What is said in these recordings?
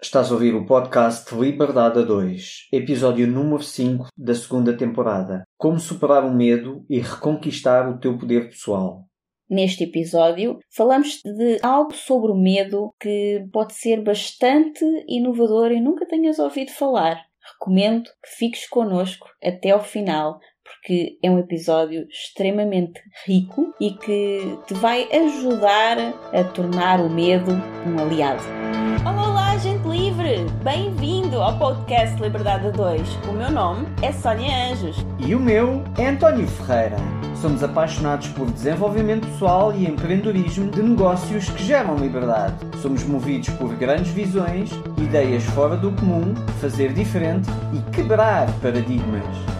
Estás a ouvir o podcast Liberdade a 2, episódio número 5 da segunda temporada. Como superar o medo e reconquistar o teu poder pessoal. Neste episódio, falamos de algo sobre o medo que pode ser bastante inovador e nunca tenhas ouvido falar. Recomendo que fiques connosco até ao final, porque é um episódio extremamente rico e que te vai ajudar a tornar o medo um aliado. Bem-vindo ao podcast Liberdade 2. O meu nome é Sónia Anjos. E o meu é António Ferreira. Somos apaixonados por desenvolvimento pessoal e empreendedorismo de negócios que geram liberdade. Somos movidos por grandes visões, ideias fora do comum, fazer diferente e quebrar paradigmas.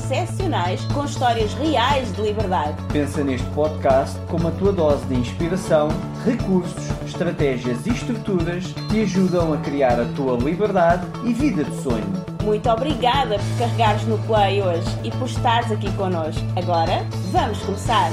excepcionais com histórias reais de liberdade. Pensa neste podcast como a tua dose de inspiração, recursos, estratégias e estruturas que te ajudam a criar a tua liberdade e vida de sonho. Muito obrigada por carregares no play hoje e por estares aqui connosco. Agora, vamos começar!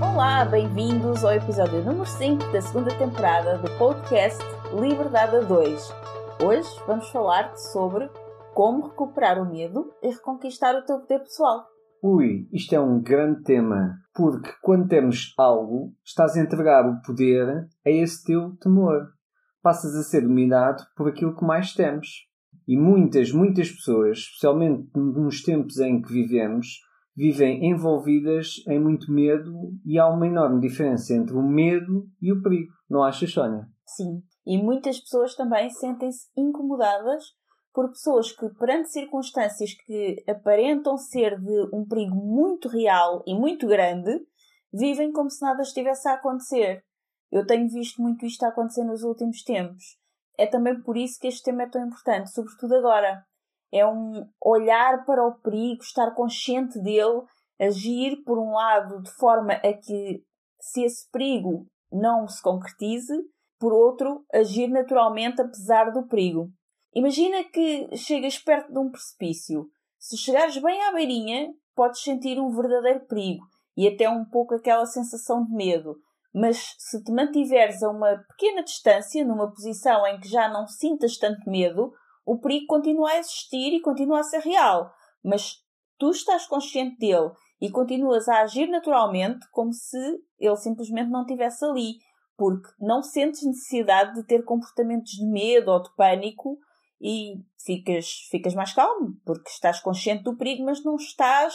Olá, bem-vindos ao episódio número 5 da segunda temporada do podcast Liberdade a 2. Hoje vamos falar sobre como recuperar o medo e reconquistar o teu poder pessoal. Ui, isto é um grande tema, porque quando temos algo, estás a entregar o poder a esse teu temor. Passas a ser dominado por aquilo que mais temos. E muitas, muitas pessoas, especialmente nos tempos em que vivemos, vivem envolvidas em muito medo e há uma enorme diferença entre o medo e o perigo. Não achas, Sónia? Sim. E muitas pessoas também sentem-se incomodadas por pessoas que, perante circunstâncias que aparentam ser de um perigo muito real e muito grande, vivem como se nada estivesse a acontecer. Eu tenho visto muito isto acontecer nos últimos tempos. É também por isso que este tema é tão importante, sobretudo agora. É um olhar para o perigo, estar consciente dele, agir, por um lado, de forma a que, se esse perigo não se concretize, por outro, agir naturalmente apesar do perigo. Imagina que chegas perto de um precipício. Se chegares bem à beirinha, podes sentir um verdadeiro perigo e até um pouco aquela sensação de medo. Mas se te mantiveres a uma pequena distância, numa posição em que já não sintas tanto medo, o perigo continua a existir e continua a ser real. Mas tu estás consciente dele e continuas a agir naturalmente como se ele simplesmente não estivesse ali, porque não sentes necessidade de ter comportamentos de medo ou de pânico e ficas, ficas mais calmo, porque estás consciente do perigo, mas não estás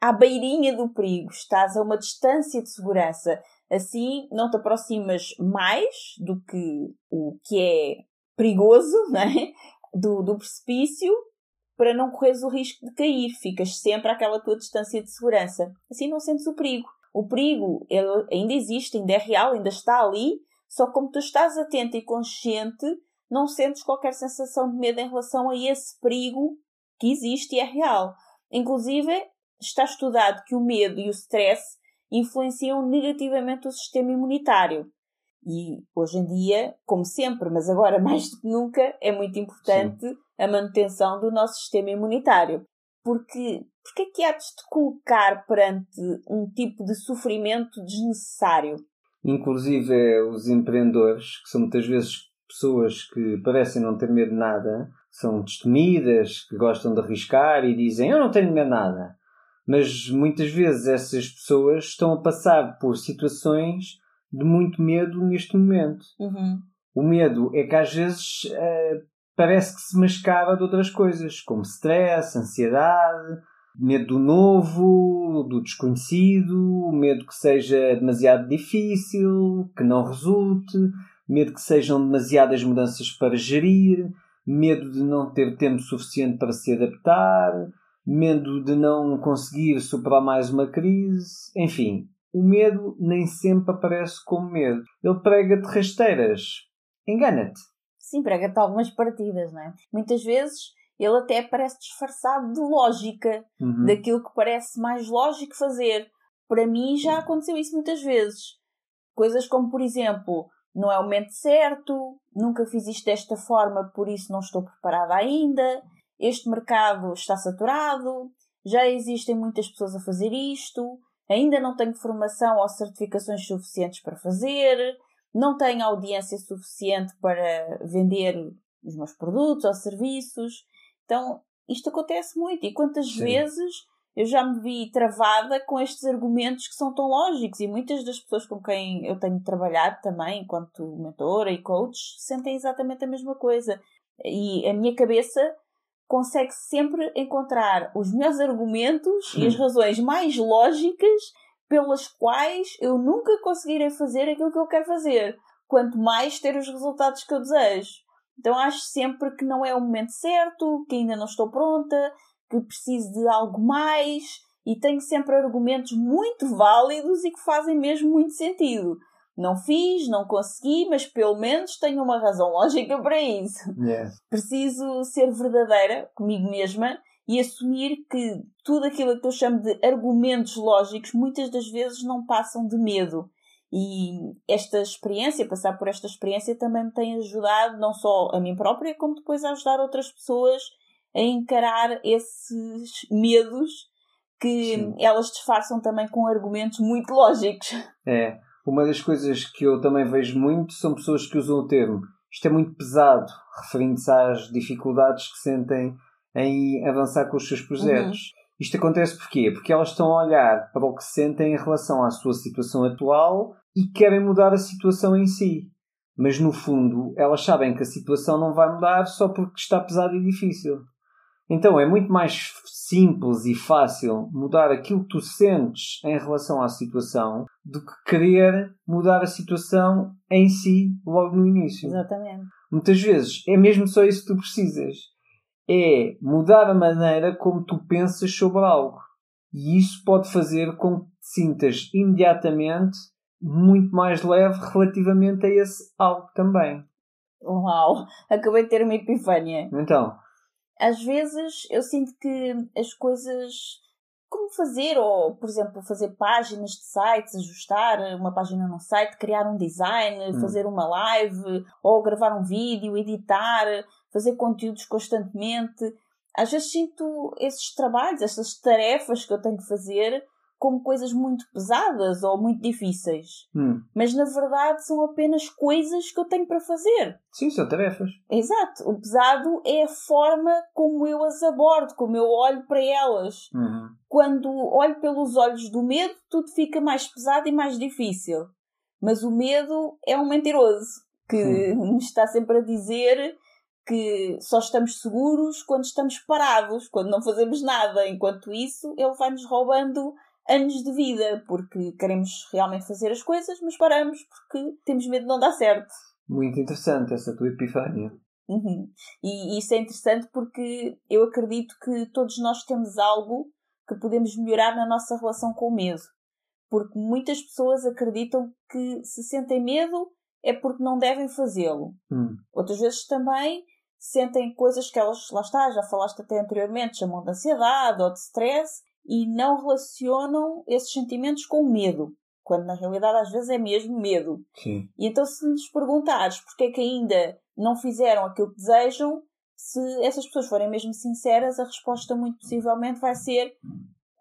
à beirinha do perigo, estás a uma distância de segurança. Assim, não te aproximas mais do que o que é perigoso, né? do, do precipício, para não correres o risco de cair. Ficas sempre àquela tua distância de segurança. Assim não sentes o perigo. O perigo ele ainda existe, ainda é real, ainda está ali, só como tu estás atento e consciente, não sentes qualquer sensação de medo em relação a esse perigo que existe e é real. Inclusive, está estudado que o medo e o stress influenciam negativamente o sistema imunitário. E hoje em dia, como sempre, mas agora mais do que nunca, é muito importante Sim. a manutenção do nosso sistema imunitário. Porque, porque é que há de te colocar perante um tipo de sofrimento desnecessário? Inclusive, é os empreendedores, que são muitas vezes pessoas que parecem não ter medo de nada, são destemidas, que gostam de arriscar e dizem eu não tenho medo de nada. Mas muitas vezes essas pessoas estão a passar por situações de muito medo neste momento. Uhum. O medo é que às vezes uh, parece que se mascara de outras coisas, como stress, ansiedade, medo do novo, do desconhecido, medo que seja demasiado difícil, que não resulte, medo que sejam demasiadas mudanças para gerir, medo de não ter tempo suficiente para se adaptar, medo de não conseguir superar mais uma crise, enfim. O medo nem sempre aparece como medo. Ele prega-te rasteiras. Engana-te. Sim, prega-te algumas partidas, não é? Muitas vezes ele até parece disfarçado de lógica, uhum. daquilo que parece mais lógico fazer. Para mim já aconteceu isso muitas vezes. Coisas como, por exemplo, não é o momento certo, nunca fiz isto desta forma, por isso não estou preparada ainda, este mercado está saturado, já existem muitas pessoas a fazer isto, ainda não tenho formação ou certificações suficientes para fazer, não tenho audiência suficiente para vender os meus produtos ou serviços. Então, isto acontece muito. E quantas Sim. vezes eu já me vi travada com estes argumentos que são tão lógicos e muitas das pessoas com quem eu tenho trabalhado também, enquanto mentora e coach, sentem exatamente a mesma coisa. E a minha cabeça consegue sempre encontrar os melhores argumentos e as razões mais lógicas pelas quais eu nunca conseguirei fazer aquilo que eu quero fazer, quanto mais ter os resultados que eu desejo. Então acho sempre que não é o momento certo, que ainda não estou pronta, que preciso de algo mais e tenho sempre argumentos muito válidos e que fazem mesmo muito sentido. Não fiz, não consegui, mas pelo menos tenho uma razão lógica para isso. Yeah. Preciso ser verdadeira comigo mesma e assumir que tudo aquilo que eu chamo de argumentos lógicos muitas das vezes não passam de medo. E esta experiência, passar por esta experiência, também me tem ajudado não só a mim própria, como depois a ajudar outras pessoas a encarar esses medos que Sim. elas disfarçam também com argumentos muito lógicos. É, uma das coisas que eu também vejo muito são pessoas que usam o termo isto é muito pesado, referindo-se às dificuldades que sentem em avançar com os seus projetos. Uhum. Isto acontece porquê? Porque elas estão a olhar para o que sentem em relação à sua situação atual e querem mudar a situação em si. Mas no fundo, elas sabem que a situação não vai mudar só porque está pesada e difícil. Então é muito mais simples e fácil mudar aquilo que tu sentes em relação à situação do que querer mudar a situação em si logo no início. Exatamente. Muitas vezes é mesmo só isso que tu precisas. É mudar a maneira como tu pensas sobre algo. E isso pode fazer com que te sintas imediatamente muito mais leve relativamente a esse algo também. Uau! Acabei de ter uma epifânia. Então, às vezes eu sinto que as coisas como fazer, ou por exemplo, fazer páginas de sites, ajustar uma página no site, criar um design, hum. fazer uma live, ou gravar um vídeo, editar, fazer conteúdos constantemente. Às vezes sinto esses trabalhos, essas tarefas que eu tenho que fazer como coisas muito pesadas ou muito difíceis. Hum. Mas na verdade são apenas coisas que eu tenho para fazer. Sim, são tarefas. Exato. O pesado é a forma como eu as abordo, como eu olho para elas. Uhum. Quando olho pelos olhos do medo, tudo fica mais pesado e mais difícil. Mas o medo é um mentiroso que hum. me está sempre a dizer que só estamos seguros quando estamos parados, quando não fazemos nada. Enquanto isso, ele vai nos roubando anos de vida, porque queremos realmente fazer as coisas, mas paramos porque temos medo de não dar certo. Muito interessante essa tua epifânia. Uhum. E isso é interessante porque eu acredito que todos nós temos algo que podemos melhorar na nossa relação com o medo. Porque muitas pessoas acreditam que se sentem medo é porque não devem fazê-lo. Hum. Outras vezes também sentem coisas que elas, lá está, já falaste até anteriormente, chamam de ansiedade ou de stress, e não relacionam esses sentimentos com medo, quando na realidade às vezes é mesmo medo. Sim. E então, se lhes perguntares porque é que ainda não fizeram aquilo que desejam, se essas pessoas forem mesmo sinceras, a resposta muito possivelmente vai ser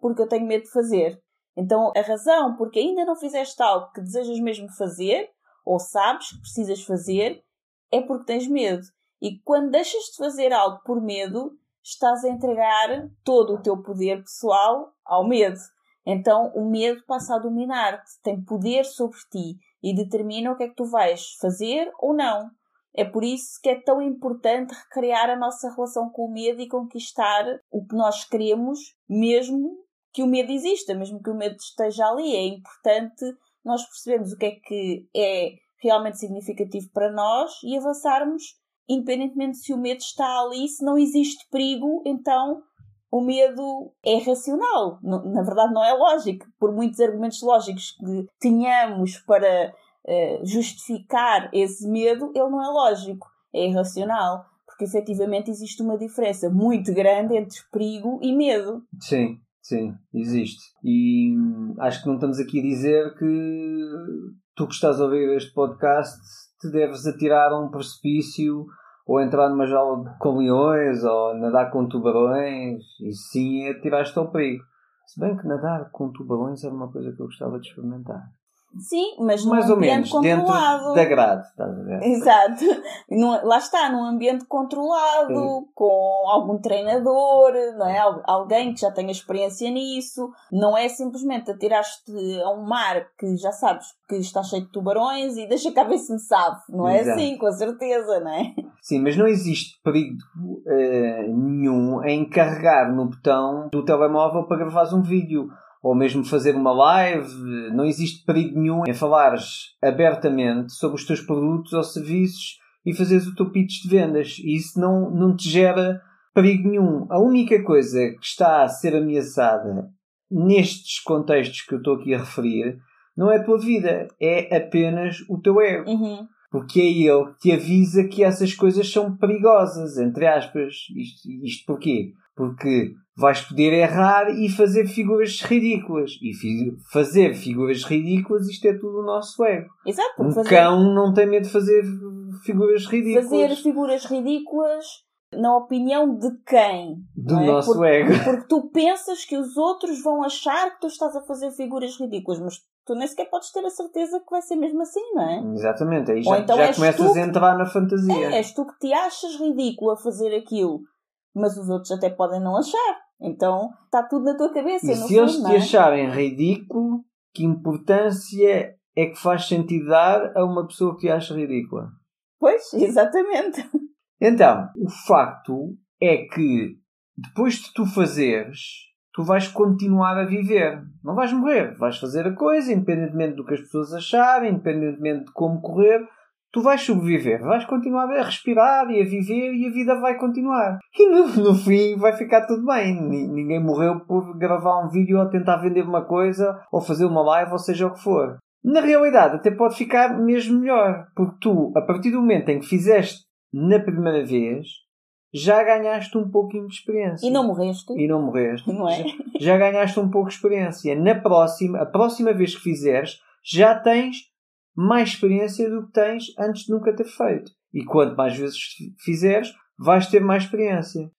porque eu tenho medo de fazer. Então, a razão porque ainda não fizeste algo que desejas mesmo fazer, ou sabes que precisas fazer, é porque tens medo. E quando deixas de fazer algo por medo, estás a entregar todo o teu poder pessoal ao medo. Então o medo passa a dominar-te, tem poder sobre ti e determina o que é que tu vais fazer ou não. É por isso que é tão importante recriar a nossa relação com o medo e conquistar o que nós queremos, mesmo que o medo exista, mesmo que o medo esteja ali. É importante nós percebermos o que é que é realmente significativo para nós e avançarmos independentemente se o medo está ali, se não existe perigo, então o medo é racional. Na verdade, não é lógico. Por muitos argumentos lógicos que tenhamos para uh, justificar esse medo, ele não é lógico. é irracional. Porque efetivamente existe uma diferença muito grande entre perigo e medo. Sim, sim, existe. E hum, acho que não estamos aqui a dizer que tu que estás a ouvir este podcast te deves atirar a um precipício ou entrar numa jaula com leões ou nadar com tubarões. E sim, atiraste ao perigo. Se bem que nadar com tubarões era uma coisa que eu gostava de experimentar. Sim, mas num Mais ou ambiente menos, controlado. dentro da grade, estás a ver? Exato. Num- lá está, num ambiente controlado, Sim. com algum treinador, não é? Al- Alguém que já tenha experiência nisso. Não é simplesmente atirar-te a um mar que já sabes que está cheio de tubarões e deixa cá ver se me sabe. Não é Exato. assim, com certeza, não é? Sim, mas não existe perigo eh, nenhum em carregar no botão do telemóvel para gravares um vídeo ou mesmo fazer uma live. Não existe perigo nenhum em falares abertamente sobre os teus produtos ou serviços e fazeres o teu pitch de vendas. E isso não, não te gera perigo nenhum. A única coisa que está a ser ameaçada nestes contextos que eu estou aqui a referir não é a tua vida, é apenas o teu ego Uhum. porque é ele que te avisa que essas coisas são perigosas, entre aspas. Isto, isto porquê? Porque vais poder errar e fazer figuras ridículas. E fi- fazer figuras ridículas, isto é tudo o nosso ego. Exato, Um fazer, cão não tem medo de fazer figuras ridículas fazer figuras ridículas na opinião de quem? do é? nosso Porque- ego. Porque tu pensas que os outros vão achar que tu estás a fazer figuras ridículas, mas tu nem sequer podes ter a certeza que vai ser mesmo assim, não é? Exatamente, aí Ou já, então já começas a entrar na fantasia. É, és tu que te achas ridículo a fazer aquilo, mas os outros até podem não achar. Então está tudo na tua cabeça. E se eles te é? acharem ridículo, que importância é que faz sentido dar a uma pessoa que te acha ridícula? Pois, exatamente. Então, o facto é que depois de tu fazeres, tu vais continuar a viver. Não vais morrer. Vais fazer a coisa, independentemente do que as pessoas acharem, independentemente de como correr. Tu vais sobreviver. Vais continuar a respirar e a viver e a vida vai continuar. E no, no fim vai ficar tudo bem. Ni- Ninguém morreu por gravar um vídeo ou tentar vender uma coisa ou fazer uma live ou seja o que for. Na realidade, até pode ficar mesmo melhor. Porque tu, a partir do momento em que fizeste na primeira vez, já ganhaste um pouquinho de experiência. E não morreste, E não morreste. não é? Já ganhaste um pouco de experiência. Na próxima, a próxima vez que fizeres, já tens mais experiência do que tens antes de nunca ter feito. E quanto mais vezes fizeres, vais ter mais experiência.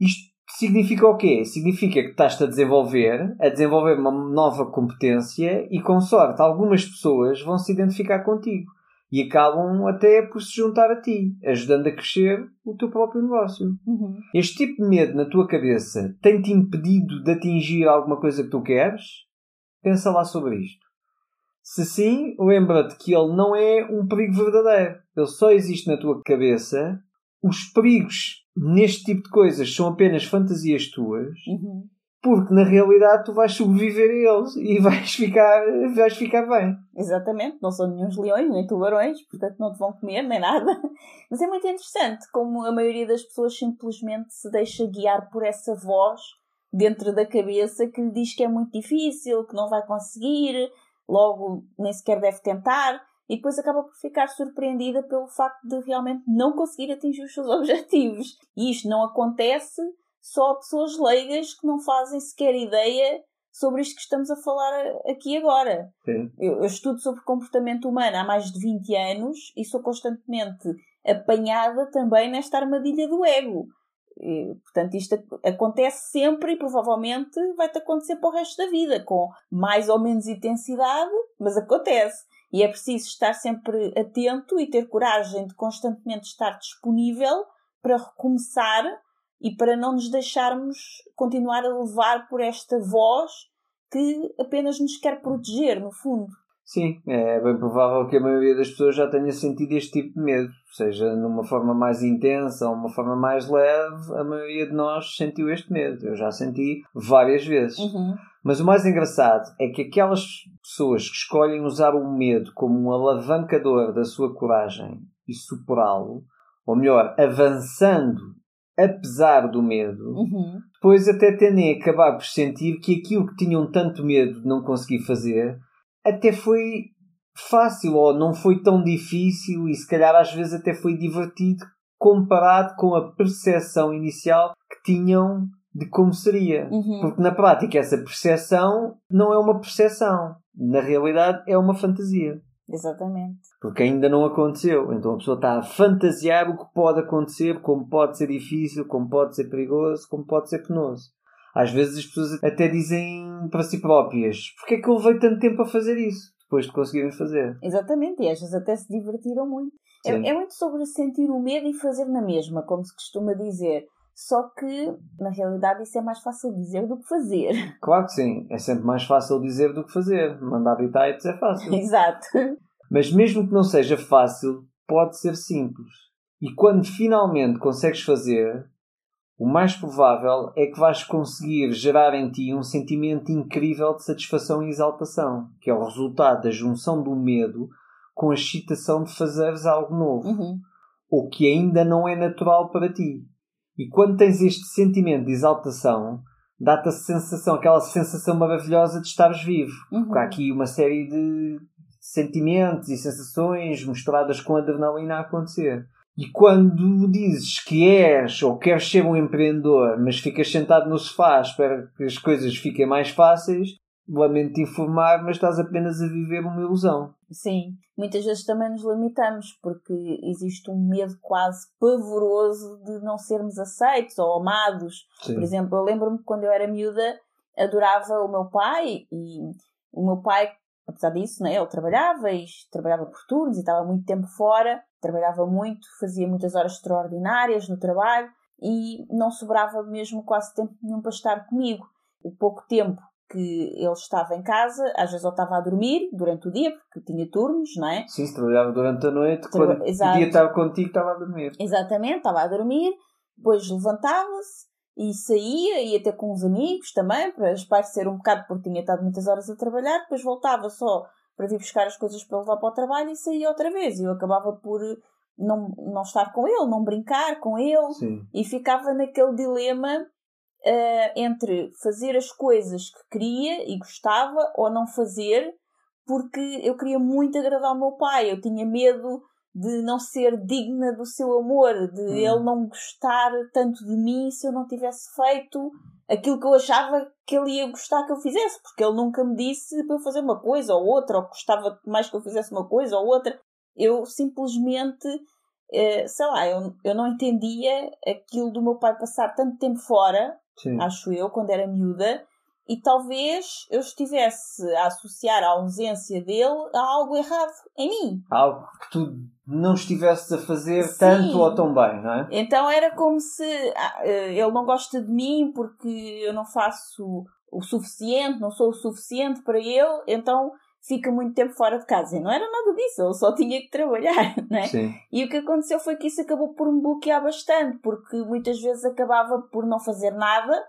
Isto significa o quê? Significa que estás-te a desenvolver, a desenvolver uma nova competência e, com sorte, algumas pessoas vão se identificar contigo e acabam até por se juntar a ti, ajudando a crescer o teu próprio negócio. Uhum. Este tipo de medo na tua cabeça tem-te impedido de atingir alguma coisa que tu queres? Pensa lá sobre isto. Se sim, lembra-te que ele não é um perigo verdadeiro. Ele só existe na tua cabeça. Os perigos neste tipo de coisas são apenas fantasias tuas, Uhum. porque na realidade tu vais sobreviver a eles e vais ficar, vais ficar bem. Exatamente, não são nenhum leões nem tubarões, portanto não te vão comer nem nada. Mas é muito interessante como a maioria das pessoas simplesmente se deixa guiar por essa voz dentro da cabeça que lhe diz que é muito difícil, que não vai conseguir, logo nem sequer deve tentar, e depois acaba por ficar surpreendida pelo facto de realmente não conseguir atingir os seus objetivos. E isto não acontece só a pessoas leigas que não fazem sequer ideia sobre isto que estamos a falar aqui agora. Eu, eu estudo sobre comportamento humano há mais de 20 anos e sou constantemente apanhada também nesta armadilha do ego. E, portanto, isto ac- acontece sempre e provavelmente vai-te acontecer para o resto da vida, com mais ou menos intensidade, mas acontece. E é preciso estar sempre atento e ter coragem de constantemente estar disponível para recomeçar e para não nos deixarmos continuar a levar por esta voz que apenas nos quer proteger, no fundo. Sim, é bem provável que a maioria das pessoas já tenha sentido este tipo de medo, seja numa forma mais intensa ou uma forma mais leve, a maioria de nós sentiu este medo. Eu já senti várias vezes. Uhum. Mas o mais engraçado é que aquelas pessoas que escolhem usar o medo como um alavancador da sua coragem e superá-lo, ou melhor, avançando apesar do medo, Uhum. depois até tendem a acabar por sentir que aquilo que tinham tanto medo de não conseguir fazer até foi fácil ou não foi tão difícil e se calhar às vezes até foi divertido comparado com a percepção inicial que tinham de como seria. Uhum. Porque na prática essa percepção não é uma percepção. Na realidade é uma fantasia. Exatamente. Porque ainda não aconteceu. Então a pessoa está a fantasiar o que pode acontecer, como pode ser difícil, como pode ser perigoso, como pode ser penoso. Às vezes as pessoas até dizem para si próprias: Porquê é que eu levei tanto tempo a fazer isso? Depois de conseguirem fazer. Exatamente, e às vezes até se divertiram muito. É, é muito sobre sentir o medo e fazer na mesma, como se costuma dizer. Só que, na realidade, isso é mais fácil dizer do que fazer. Claro que sim. É sempre mais fácil dizer do que fazer. Mandar bitites é fácil. Exato. Mas mesmo que não seja fácil, pode ser simples. E quando finalmente consegues fazer, o mais provável é que vais conseguir gerar em ti um sentimento incrível de satisfação e exaltação, que é o resultado da junção do medo com a excitação de fazeres algo novo, Uhum. ou que ainda não é natural para ti. E quando tens este sentimento de exaltação, dá-te a sensação, aquela sensação maravilhosa de estares vivo. Uhum. Porque há aqui uma série de sentimentos e sensações misturadas com adrenalina a acontecer. E quando dizes que és ou queres ser um empreendedor, mas ficas sentado no sofá espera que as coisas fiquem mais fáceis, lamento te informar, mas estás apenas a viver uma ilusão. Sim, muitas vezes também nos limitamos porque existe um medo quase pavoroso de não sermos aceitos ou amados. Sim. Por exemplo, eu lembro-me que quando eu era miúda adorava o meu pai e o meu pai, apesar disso, né, ele trabalhava e trabalhava por turnos e estava muito tempo fora, trabalhava muito, fazia muitas horas extraordinárias no trabalho e não sobrava mesmo quase tempo nenhum para estar comigo. O pouco tempo que ele estava em casa, às vezes ele estava a dormir durante o dia, porque tinha turnos, não é? Sim, se trabalhava durante a noite, Traba- quando Exato. podia estar contigo, estava a dormir. Exatamente, estava a dormir, depois levantava-se e saía, ia ter com os amigos também, para espairecer um bocado, porque tinha estado muitas horas a trabalhar, depois voltava só para vir buscar as coisas para levar para o trabalho e saía outra vez. E eu acabava por não, não estar com ele, não brincar com ele, Sim. e ficava naquele dilema eh, entre fazer as coisas que queria e gostava ou não fazer, porque eu queria muito agradar ao meu pai, eu tinha medo de não ser digna do seu amor, de Hum. ele não gostar tanto de mim se eu não tivesse feito aquilo que eu achava que ele ia gostar que eu fizesse, porque ele nunca me disse para eu fazer uma coisa ou outra, ou gostava mais que eu fizesse uma coisa ou outra. Eu simplesmente, eh, sei lá, eu, eu não entendia aquilo do meu pai passar tanto tempo fora, Sim. acho eu, quando era miúda, e talvez eu estivesse a associar a ausência dele a algo errado em mim. Algo que tu não estivesses a fazer Sim. tanto ou tão bem, não é? Então era como se ah, eh, ele não gosta de mim porque eu não faço o suficiente, não sou o suficiente para ele, então fica muito tempo fora de casa. E não era nada disso, ele só tinha que trabalhar, né? Sim. E o que aconteceu foi que isso acabou por me bloquear bastante, porque muitas vezes acabava por não fazer nada,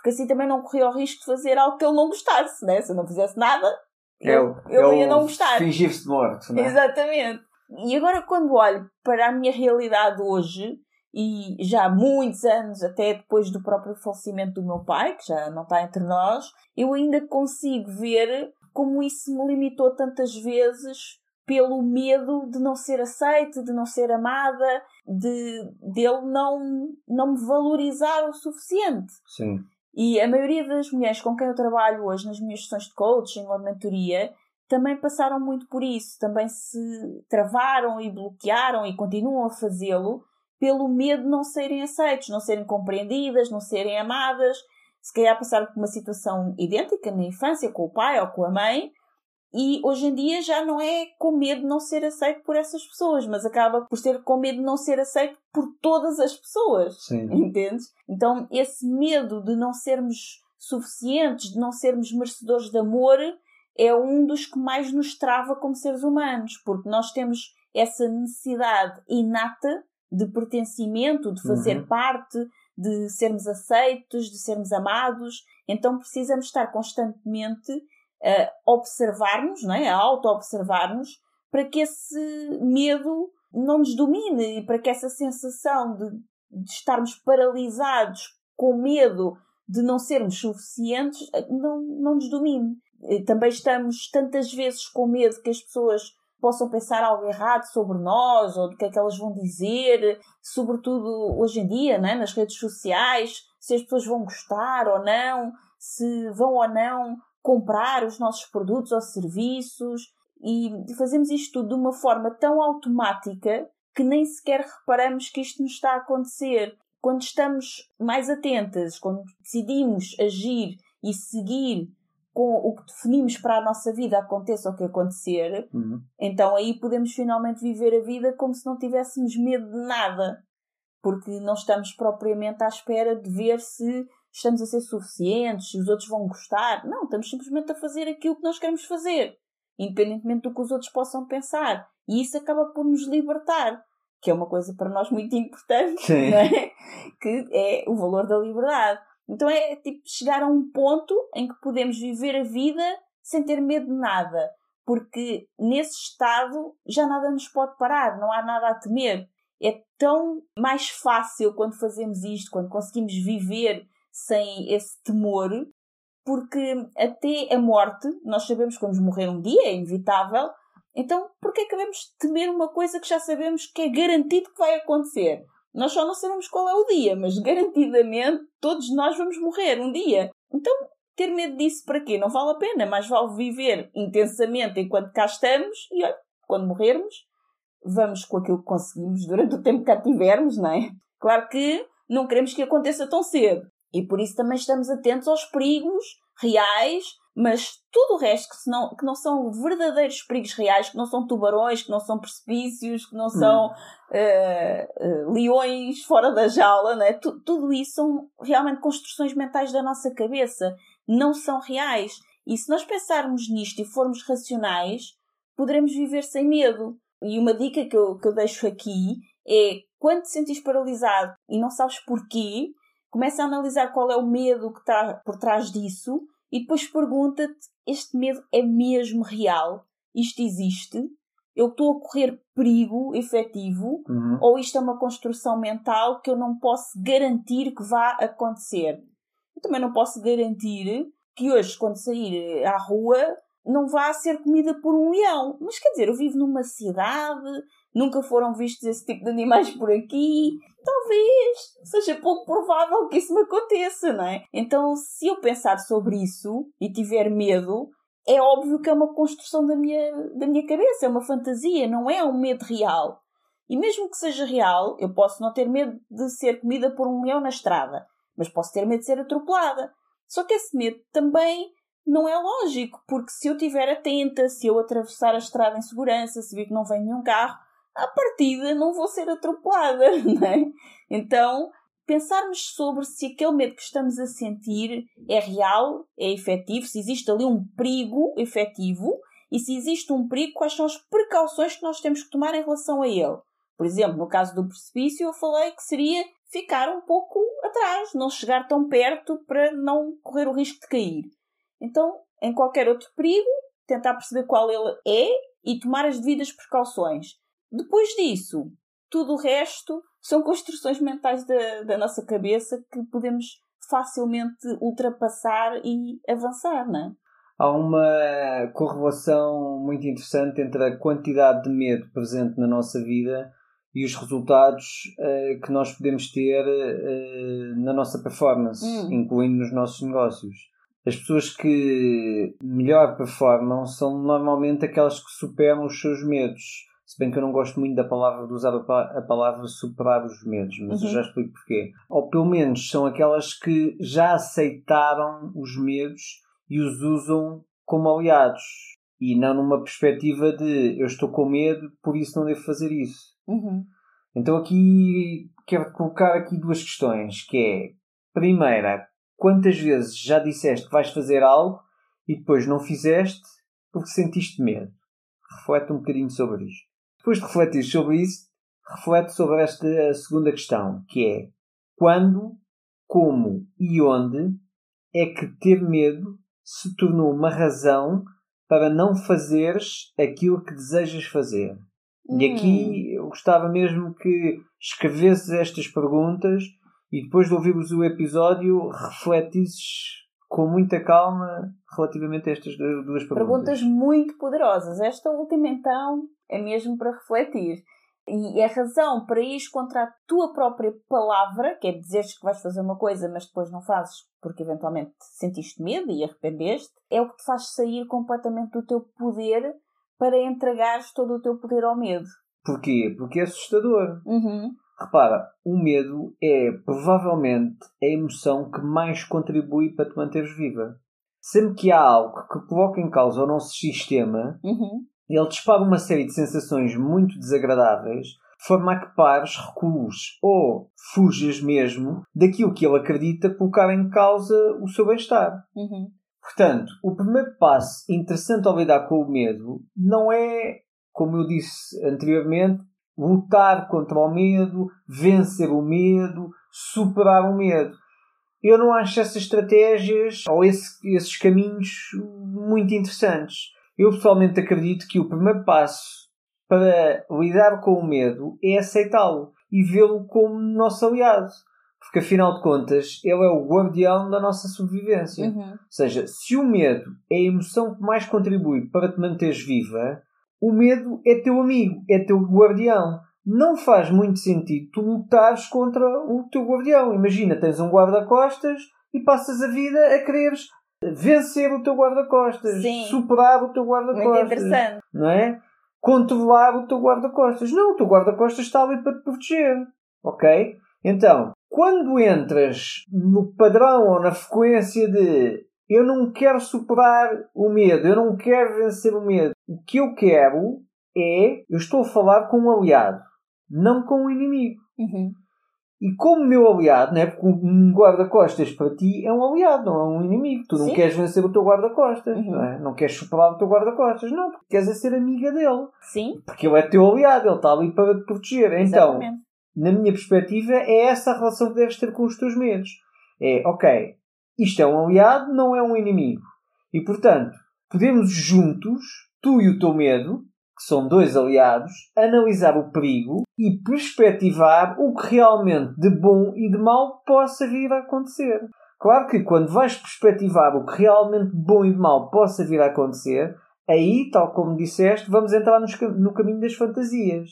porque assim também não corria o risco de fazer algo que ele não gostasse, né? Se eu não fizesse nada, eu, É eu é ia não gostar. Fingir-se de morto, não é? Exatamente. E agora, quando olho para a minha realidade hoje, e já há muitos anos, até depois do próprio falecimento do meu pai, que já não está entre nós, eu ainda consigo ver como isso me limitou tantas vezes pelo medo de não ser aceite, de não ser amada, de dele não, não me valorizar o suficiente. Sim. E a maioria das mulheres com quem eu trabalho hoje nas minhas sessões de coaching ou de mentoria também passaram muito por isso, também se travaram e bloquearam e continuam a fazê-lo pelo medo de não serem aceitos, não serem compreendidas, não serem amadas, se calhar passaram por uma situação idêntica na infância com o pai ou com a mãe e hoje em dia já não é com medo de não ser aceito por essas pessoas, mas acaba por ser com medo de não ser aceito por todas as pessoas. Sim. Entendes? Então, esse medo de não sermos suficientes, de não sermos merecedores de amor, é um dos que mais nos trava como seres humanos, porque nós temos essa necessidade inata de pertencimento, de fazer Uhum. parte, de sermos aceitos, de sermos amados. Então, precisamos estar constantemente a observar-nos, não é? a auto-observar-nos, para que esse medo não nos domine e para que essa sensação de, de estarmos paralisados com medo de não sermos suficientes eh, não, não nos domine. Também estamos tantas vezes com medo que as pessoas possam pensar algo errado sobre nós ou do que é que elas vão dizer, sobretudo hoje em dia, né, nas redes sociais, se as pessoas vão gostar ou não, se vão ou não comprar os nossos produtos ou serviços. E fazemos isto tudo de uma forma tão automática que nem sequer reparamos que isto nos está a acontecer. Quando estamos mais atentas, quando decidimos agir e seguir com o que definimos para a nossa vida, aconteça o que acontecer, Uhum. então aí podemos finalmente viver a vida como se não tivéssemos medo de nada, porque não estamos propriamente à espera de ver se estamos a ser suficientes, se os outros vão gostar. Não, estamos simplesmente a fazer aquilo que nós queremos fazer, independentemente do que os outros possam pensar. E isso acaba por nos libertar, que é uma coisa para nós muito importante, é? que é o valor da liberdade. Então é tipo chegar a um ponto em que podemos viver a vida sem ter medo de nada, porque nesse estado já nada nos pode parar, não há nada a temer. É tão mais fácil quando fazemos isto, quando conseguimos viver sem esse temor, porque até a morte, nós sabemos que vamos morrer um dia, é inevitável, então por que é que devemos temer uma coisa que já sabemos que é garantido que vai acontecer? Nós só não sabemos qual é o dia, mas garantidamente todos nós vamos morrer um dia. Então, ter medo disso para quê? Não vale a pena, mas vale viver intensamente enquanto cá estamos e olha, quando morrermos, vamos com aquilo que conseguimos durante o tempo que cá tivermos, não é? Claro que não queremos que aconteça tão cedo. E por isso também estamos atentos aos perigos reais, mas tudo o resto que, se não, que não são verdadeiros perigos reais, que não são tubarões, que não são precipícios, que não são eh, eh, leões fora da jaula, né? Tu- tudo isso são realmente construções mentais da nossa cabeça, não são reais. E se nós pensarmos nisto e formos racionais, poderemos viver sem medo. E uma dica que eu, que eu deixo aqui é quando te sentires paralisado e não sabes porquê, começa a analisar qual é o medo que está por trás disso e depois pergunta-te: este medo é mesmo real? Isto existe? Eu estou a correr perigo efetivo? Uhum. Ou isto é uma construção mental que eu não posso garantir que vá acontecer? Eu também não posso garantir que hoje, quando sair à rua, não vá ser comida por um leão. Mas quer dizer, eu vivo numa cidade, nunca foram vistos esse tipo de animais por aqui. Talvez seja pouco provável que isso me aconteça, não é? Então, se eu pensar sobre isso e tiver medo, é óbvio que é uma construção da minha, da minha cabeça, é uma fantasia, não é um medo real. E mesmo que seja real, eu posso não ter medo de ser comida por um leão na estrada, mas posso ter medo de ser atropelada. Só que esse medo também não é lógico, porque se eu estiver atenta, se eu atravessar a estrada em segurança, se vir que não vem nenhum carro, à partida não vou ser atropelada, não é? Então, pensarmos sobre se aquele medo que estamos a sentir é real, é efetivo, se existe ali um perigo efetivo e se existe um perigo, quais são as precauções que nós temos que tomar em relação a ele. Por exemplo, no caso do precipício, eu falei que seria ficar um pouco atrás, não chegar tão perto para não correr o risco de cair. Então, em qualquer outro perigo, tentar perceber qual ele é e tomar as devidas precauções. Depois disso, tudo o resto são construções mentais da, da nossa cabeça que podemos facilmente ultrapassar e avançar, não é? Há uma correlação muito interessante entre a quantidade de medo presente na nossa vida e os resultados eh, que nós podemos ter eh, na nossa performance, Hum. incluindo nos nossos negócios. As pessoas que melhor performam são normalmente aquelas que superam os seus medos. Se bem que eu não gosto muito da palavra de usar a pa- a palavra superar os medos, mas eu Uhum. já explico porquê. Ou pelo menos são aquelas que já aceitaram os medos e os usam como aliados. E não numa perspectiva de eu estou com medo, por isso não devo fazer isso. Uhum. Então aqui quero colocar aqui duas questões, que é, primeira, quantas vezes já disseste que vais fazer algo e depois não fizeste porque sentiste medo? Reflete um bocadinho sobre isto. Depois de refletir sobre isso, reflete sobre esta segunda questão, que é quando, como e onde é que ter medo se tornou uma razão para não fazeres aquilo que desejas fazer? E Hum. aqui eu gostava mesmo que escrevesses estas perguntas e depois de ouvirmos o episódio refletisses com muita calma relativamente a estas duas perguntas. Perguntas muito poderosas. Esta última, então, é mesmo para refletir. E a razão para ir contra a tua própria palavra, que é dizeres que vais fazer uma coisa, mas depois não fazes porque eventualmente sentiste medo e arrependeste, é o que te faz sair completamente do teu poder para entregares todo o teu poder ao medo. Porquê? Porque é assustador. Uhum. Repara, o medo é provavelmente a emoção que mais contribui para te manteres viva. Sempre que há algo que coloca em causa o nosso sistema, uhum. ele dispara uma série de sensações muito desagradáveis, de forma a que pares, recues ou fujas mesmo daquilo que ele acredita colocar em causa o seu bem-estar. Uhum. Portanto, o primeiro passo interessante ao lidar com o medo não é, como eu disse anteriormente, lutar contra o medo, vencer o medo, superar o medo. Eu não acho essas estratégias ou esse, esses caminhos muito interessantes. Eu pessoalmente acredito que o primeiro passo para lidar com o medo é aceitá-lo e vê-lo como nosso aliado. Porque afinal de contas, ele é o guardião da nossa sobrevivência. Uhum. Ou seja, se o medo é a emoção que mais contribui para te manteres viva, o medo é teu amigo, é teu guardião. Não faz muito sentido tu lutares contra o teu guardião. Imagina, tens um guarda-costas e passas a vida a quereres vencer o teu guarda-costas, superar o teu guarda-costas. Não é? Controlar o teu guarda-costas. Não, o teu guarda-costas está ali para te proteger. Ok? Então, quando entras no padrão ou na frequência de eu não quero superar o medo, eu não quero vencer o medo. O que eu quero é, eu estou a falar com um aliado, não com um inimigo. Uhum. E como meu aliado, né? porque um guarda-costas para ti é um aliado, não é um inimigo. Tu não Sim. queres vencer o teu guarda-costas, Uhum. não, é? não queres superar o teu guarda-costas, não, porque queres é ser amiga dele. Sim, Porque ele é teu aliado, ele está ali para te proteger. Então, exatamente. na minha perspectiva, é essa a relação que deves ter com os teus medos. É, ok, isto é um aliado, não é um inimigo. E, portanto, podemos juntos, tu e o teu medo, que são dois aliados, analisar o perigo e perspectivar o que realmente de bom e de mau possa vir a acontecer. Claro que quando vais perspectivar o que realmente de bom e de mau possa vir a acontecer, aí, tal como disseste, vamos entrar no caminho das fantasias.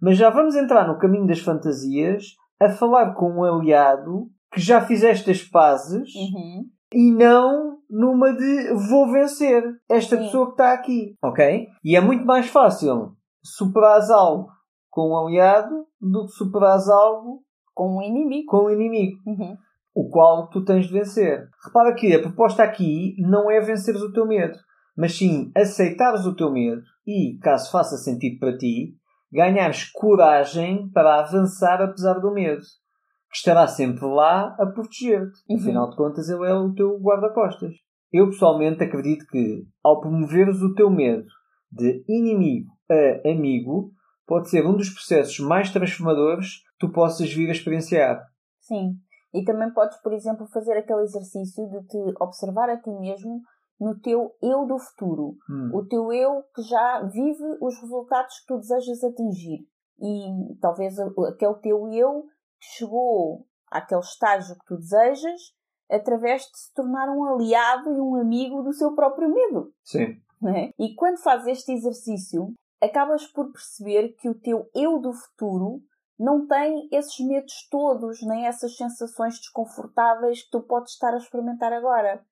Mas já vamos entrar no caminho das fantasias a falar com um aliado que já fizeste as pazes Uhum. e não numa de vou vencer esta Sim. pessoa que está aqui. Ok? E é muito mais fácil superares algo com um aliado do que superares algo Com um inimigo. com um inimigo, Uhum. o qual tu tens de vencer. Repara que a proposta aqui não é venceres o teu medo, mas sim aceitares o teu medo e, caso faça sentido para ti, ganhares coragem para avançar apesar do medo, que estará sempre lá a proteger-te. Uhum. Afinal de contas, ele é o teu guarda-costas. Eu pessoalmente acredito que, ao promoveres o teu medo de inimigo a amigo, pode ser um dos processos mais transformadores que tu possas vir a experienciar. Sim. E também podes, por exemplo, fazer aquele exercício de te observar a ti mesmo no teu eu do futuro. Hum. O teu eu que já vive os resultados que tu desejas atingir. E talvez aquele teu eu chegou àquele estágio que tu desejas através de se tornar um aliado e um amigo do seu próprio medo. Sim. é? E quando fazes este exercício, acabas por perceber que o teu eu do futuro não tem esses medos todos, nem essas sensações desconfortáveis que tu podes estar a experimentar agora.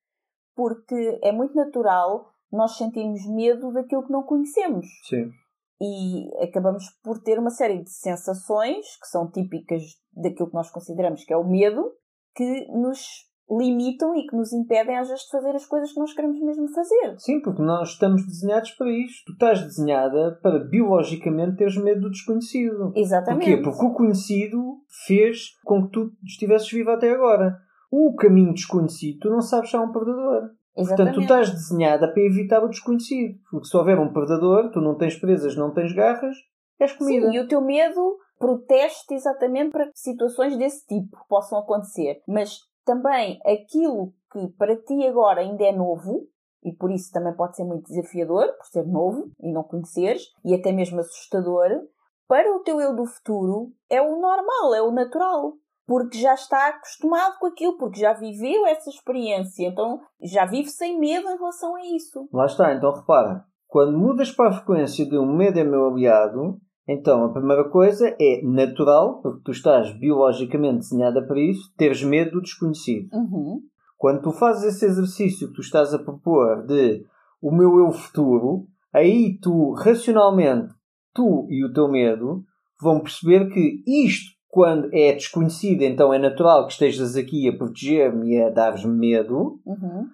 Porque é muito natural nós sentirmos medo daquilo que não conhecemos. Sim. E acabamos por ter uma série de sensações que são típicas daquilo que nós consideramos que é o medo, que nos limitam e que nos impedem às vezes de fazer as coisas que nós queremos mesmo fazer. Sim, porque nós estamos desenhados para isto. Tu estás desenhada para biologicamente teres medo do desconhecido. Exatamente. Porquê? Porque o conhecido fez com que tu estivesses vivo até agora. O caminho desconhecido, tu não sabes se há um predador. Portanto, tu estás desenhada para evitar o desconhecido. Porque se houver um predador, tu não tens presas, não tens garras, és comida. Sim, e o teu medo protege-te exatamente para que situações desse tipo possam acontecer. Mas também aquilo que para ti agora ainda é novo, e por isso também pode ser muito desafiador, por ser novo e não conheceres, e até mesmo assustador, para o teu eu do futuro é o normal, é o natural. Porque já está acostumado com aquilo, porque já viveu essa experiência, então já vive sem medo em relação a isso. Lá está, então repara, quando mudas para a frequência de um medo é meu aliado, então a primeira coisa é natural, porque tu estás biologicamente desenhada para isso, teres medo do desconhecido. Uhum. Quando tu fazes esse exercício que tu estás a propor de o meu eu futuro, aí tu, racionalmente, tu e o teu medo, vão perceber que isto quando é desconhecido, então é natural que estejas aqui a proteger-me e a dar-vos medo. Uhum.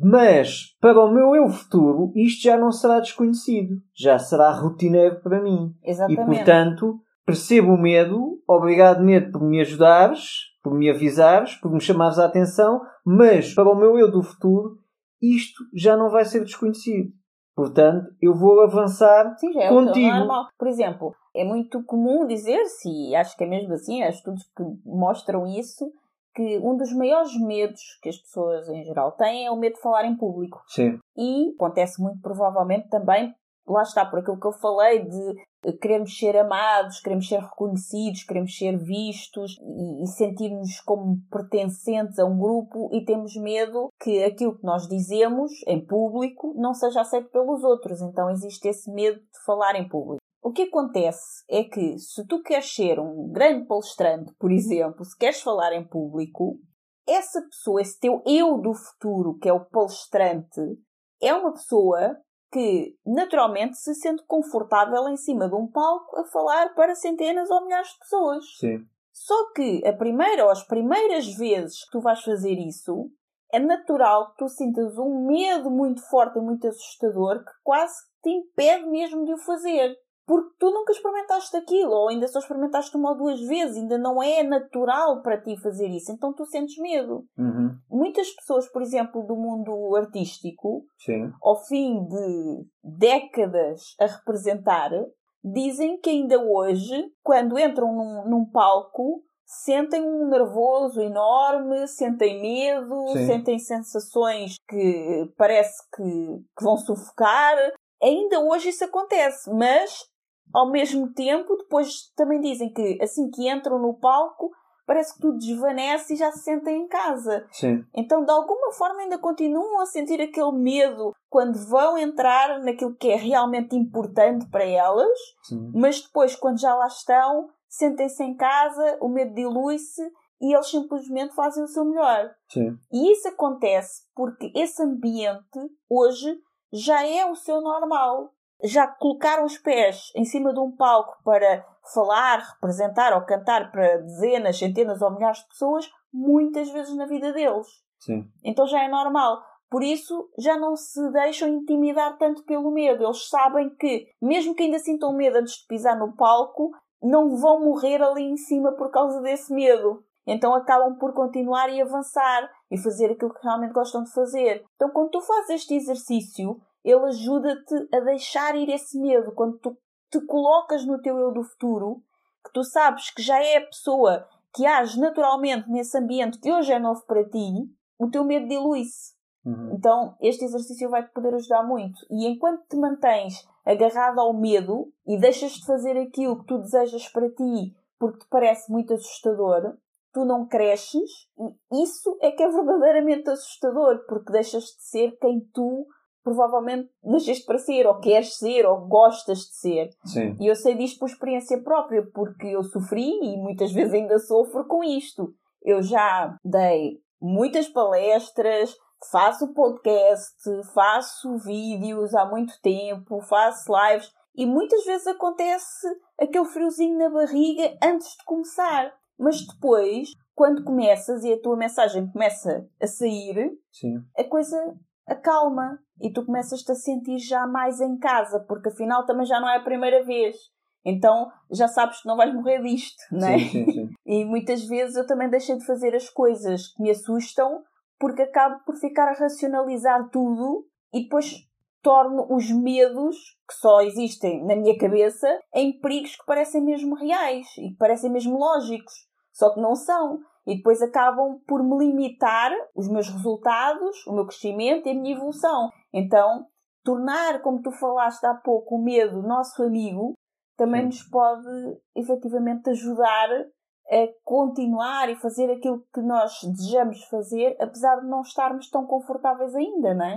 Mas, para o meu eu futuro, isto já não será desconhecido. Já será rotineiro para mim. Exatamente. E, portanto, percebo o medo. Obrigado, medo, por me ajudares, por me avisares, por me chamares a atenção. Mas, para o meu eu do futuro, isto já não vai ser desconhecido. Portanto, eu vou avançar Sim, já é contigo. normal. Por exemplo, é muito comum dizer-se, e acho que é mesmo assim, há estudos que mostram isso, que um dos maiores medos que as pessoas em geral têm é o medo de falar em público. Sim. E acontece muito provavelmente também, lá está, por aquilo que eu falei, de queremos ser amados, queremos ser reconhecidos, queremos ser vistos e, e sentirmos como pertencentes a um grupo e temos medo que aquilo que nós dizemos em público não seja aceito pelos outros. Então existe esse medo de falar em público. O que acontece é que se tu queres ser um grande palestrante, por exemplo, se queres falar em público, essa pessoa, esse teu eu do futuro, que é o palestrante, é uma pessoa que naturalmente se sente confortável em cima de um palco a falar para centenas ou milhares de pessoas. Sim. Só que a primeira ou as primeiras vezes que tu vais fazer isso, é natural que tu sintas um medo muito forte e muito assustador que quase te impede mesmo de o fazer porque tu nunca experimentaste aquilo, ou ainda só experimentaste uma ou duas vezes, ainda não é natural para ti fazer isso, então tu sentes medo. Uhum. Muitas pessoas, por exemplo, do mundo artístico, Sim. ao fim de décadas a representar, dizem que ainda hoje, quando entram num, num palco, sentem um nervoso enorme, sentem medo, Sim. sentem sensações que parece que, que vão sufocar. Ainda hoje isso acontece, mas ao mesmo tempo, depois também dizem que assim que entram no palco, parece que tudo desvanece e já se sentem em casa. Sim. Então, de alguma forma, ainda continuam a sentir aquele medo quando vão entrar naquilo que é realmente importante para elas, Sim. mas depois, quando já lá estão, sentem-se em casa, o medo dilui-se e eles simplesmente fazem o seu melhor. Sim. E isso acontece porque esse ambiente, hoje, já é o seu normal já colocaram os pés em cima de um palco para falar, representar ou cantar para dezenas, centenas ou milhares de pessoas, muitas vezes na vida deles. Sim. Então já é normal. Por isso já não se deixam intimidar tanto pelo medo. Eles sabem que, mesmo que ainda sintam medo antes de pisar no palco, não vão morrer ali em cima por causa desse medo. Então acabam por continuar e avançar e fazer aquilo que realmente gostam de fazer. Então quando tu fazes este exercício, ele ajuda-te a deixar ir esse medo. Quando tu te colocas no teu eu do futuro, que tu sabes que já é a pessoa que age naturalmente nesse ambiente que hoje é novo para ti, o teu medo dilui-se. Uhum. Então, este exercício vai te poder ajudar muito. E enquanto te mantens agarrado ao medo e deixas de fazer aquilo que tu desejas para ti porque te parece muito assustador, tu não cresces e isso é que é verdadeiramente assustador porque deixas de ser quem tu provavelmente nasceste para ser, ou queres ser, ou gostas de ser. Sim. E eu sei disto por experiência própria, porque eu sofri e muitas vezes ainda sofro com isto. Eu já dei muitas palestras, faço podcast, faço vídeos há muito tempo, faço lives e muitas vezes acontece aquele friozinho na barriga antes de começar. Mas depois, quando começas e a tua mensagem começa a sair, Sim. a coisa acalma e tu começas-te a sentir já mais em casa, porque afinal também já não é a primeira vez. Então já sabes que não vais morrer disto, não é? Sim, sim, sim. E muitas vezes eu também deixei de fazer as coisas que me assustam porque acabo por ficar a racionalizar tudo e depois torno os medos que só existem na minha cabeça em perigos que parecem mesmo reais e que parecem mesmo lógicos, só que não são. E depois acabam por me limitar os meus resultados, o meu crescimento e a minha evolução. Então, tornar, como tu falaste há pouco, o medo nosso amigo também Sim. nos pode efetivamente ajudar a continuar e fazer aquilo que nós desejamos fazer, apesar de não estarmos tão confortáveis ainda, não é?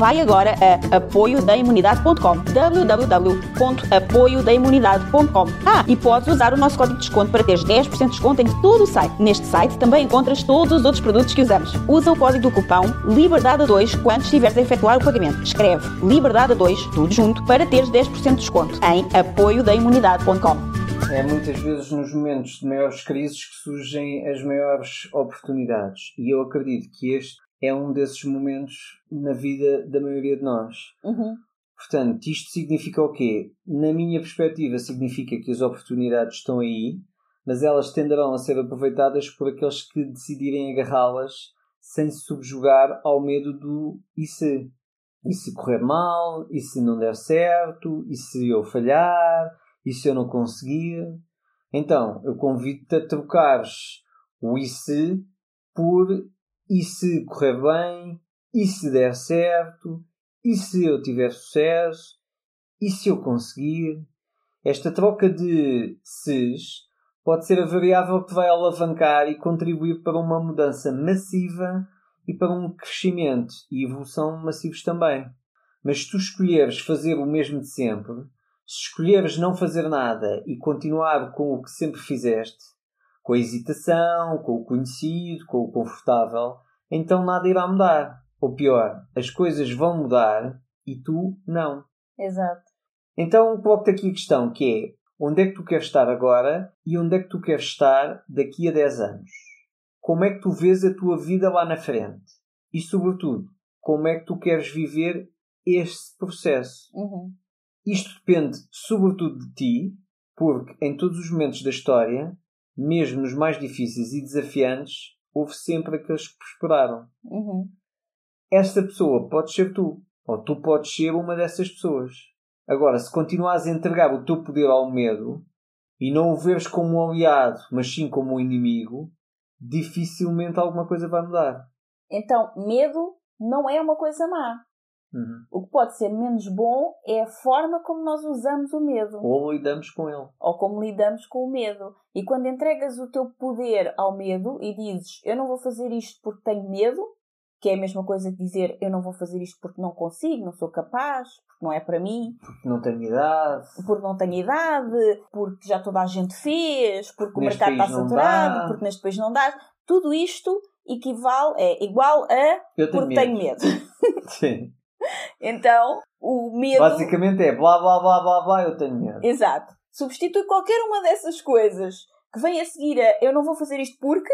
Vai agora a apoiodaimunidade.com www.apoiodaimunidade.com Ah, e podes usar o nosso código de desconto para teres 10% de desconto em todo o site. Neste site também encontras todos os outros produtos que usamos. Usa o código do cupão LIBERDADE2 quando estiveres a efetuar o pagamento. Escreve LIBERDADE2, tudo junto, para teres 10% de desconto em apoiodaimunidade.com é muitas vezes nos momentos de maiores crises que surgem as maiores oportunidades. E eu acredito que este é um desses momentos na vida da maioria de nós. Uhum. Portanto, isto significa o quê? Na minha perspectiva, significa que as oportunidades estão aí, mas elas tenderão a ser aproveitadas por aqueles que decidirem agarrá-las sem se subjugar ao medo do e se? E se correr mal? E se não der certo? E se eu falhar? E se eu não conseguir? Então, eu convido-te a trocares o e se por e se correr bem, e se der certo, e se eu tiver sucesso, e se eu conseguir. Esta troca de ses pode ser a variável que vai alavancar e contribuir para uma mudança massiva e para um crescimento e evolução massivos também. Mas se tu escolheres fazer o mesmo de sempre, se escolheres não fazer nada e continuar com o que sempre fizeste, com a hesitação, com o conhecido, com o confortável, então nada irá mudar. Ou pior, as coisas vão mudar e tu não. Exato. Então coloco-te aqui a questão que é onde é que tu queres estar agora e onde é que tu queres estar daqui a 10 anos? Como é que tu vês a tua vida lá na frente? E sobretudo, como é que tu queres viver este processo? Uhum. Isto depende sobretudo de ti, porque em todos os momentos da história, mesmo nos mais difíceis e desafiantes, houve sempre aqueles que prosperaram. Uhum. Esta pessoa pode ser tu, ou tu podes ser uma dessas pessoas. Agora, se continuares a entregar o teu poder ao medo e não o veres como um aliado, mas sim como um inimigo, dificilmente alguma coisa vai mudar. Então, medo não é uma coisa má. Uhum. O que pode ser menos bom é a forma como nós usamos o medo. Ou lidamos com ele. Ou como lidamos com o medo. E quando entregas o teu poder ao medo e dizes eu não vou fazer isto porque tenho medo, que é a mesma coisa que dizer eu não vou fazer isto porque não consigo, não sou capaz, porque não é para mim. Porque não tenho idade. Porque não tenho idade, porque já toda a gente fez, porque o mercado está saturado, porque neste país não dá. Tudo isto equivale, é igual a eu tenho porque medo. tenho medo. Sim. Então, o medo. Basicamente é blá blá blá blá blá, eu tenho medo. Exato. Substitui qualquer uma dessas coisas que vem a seguir a eu não vou fazer isto porque,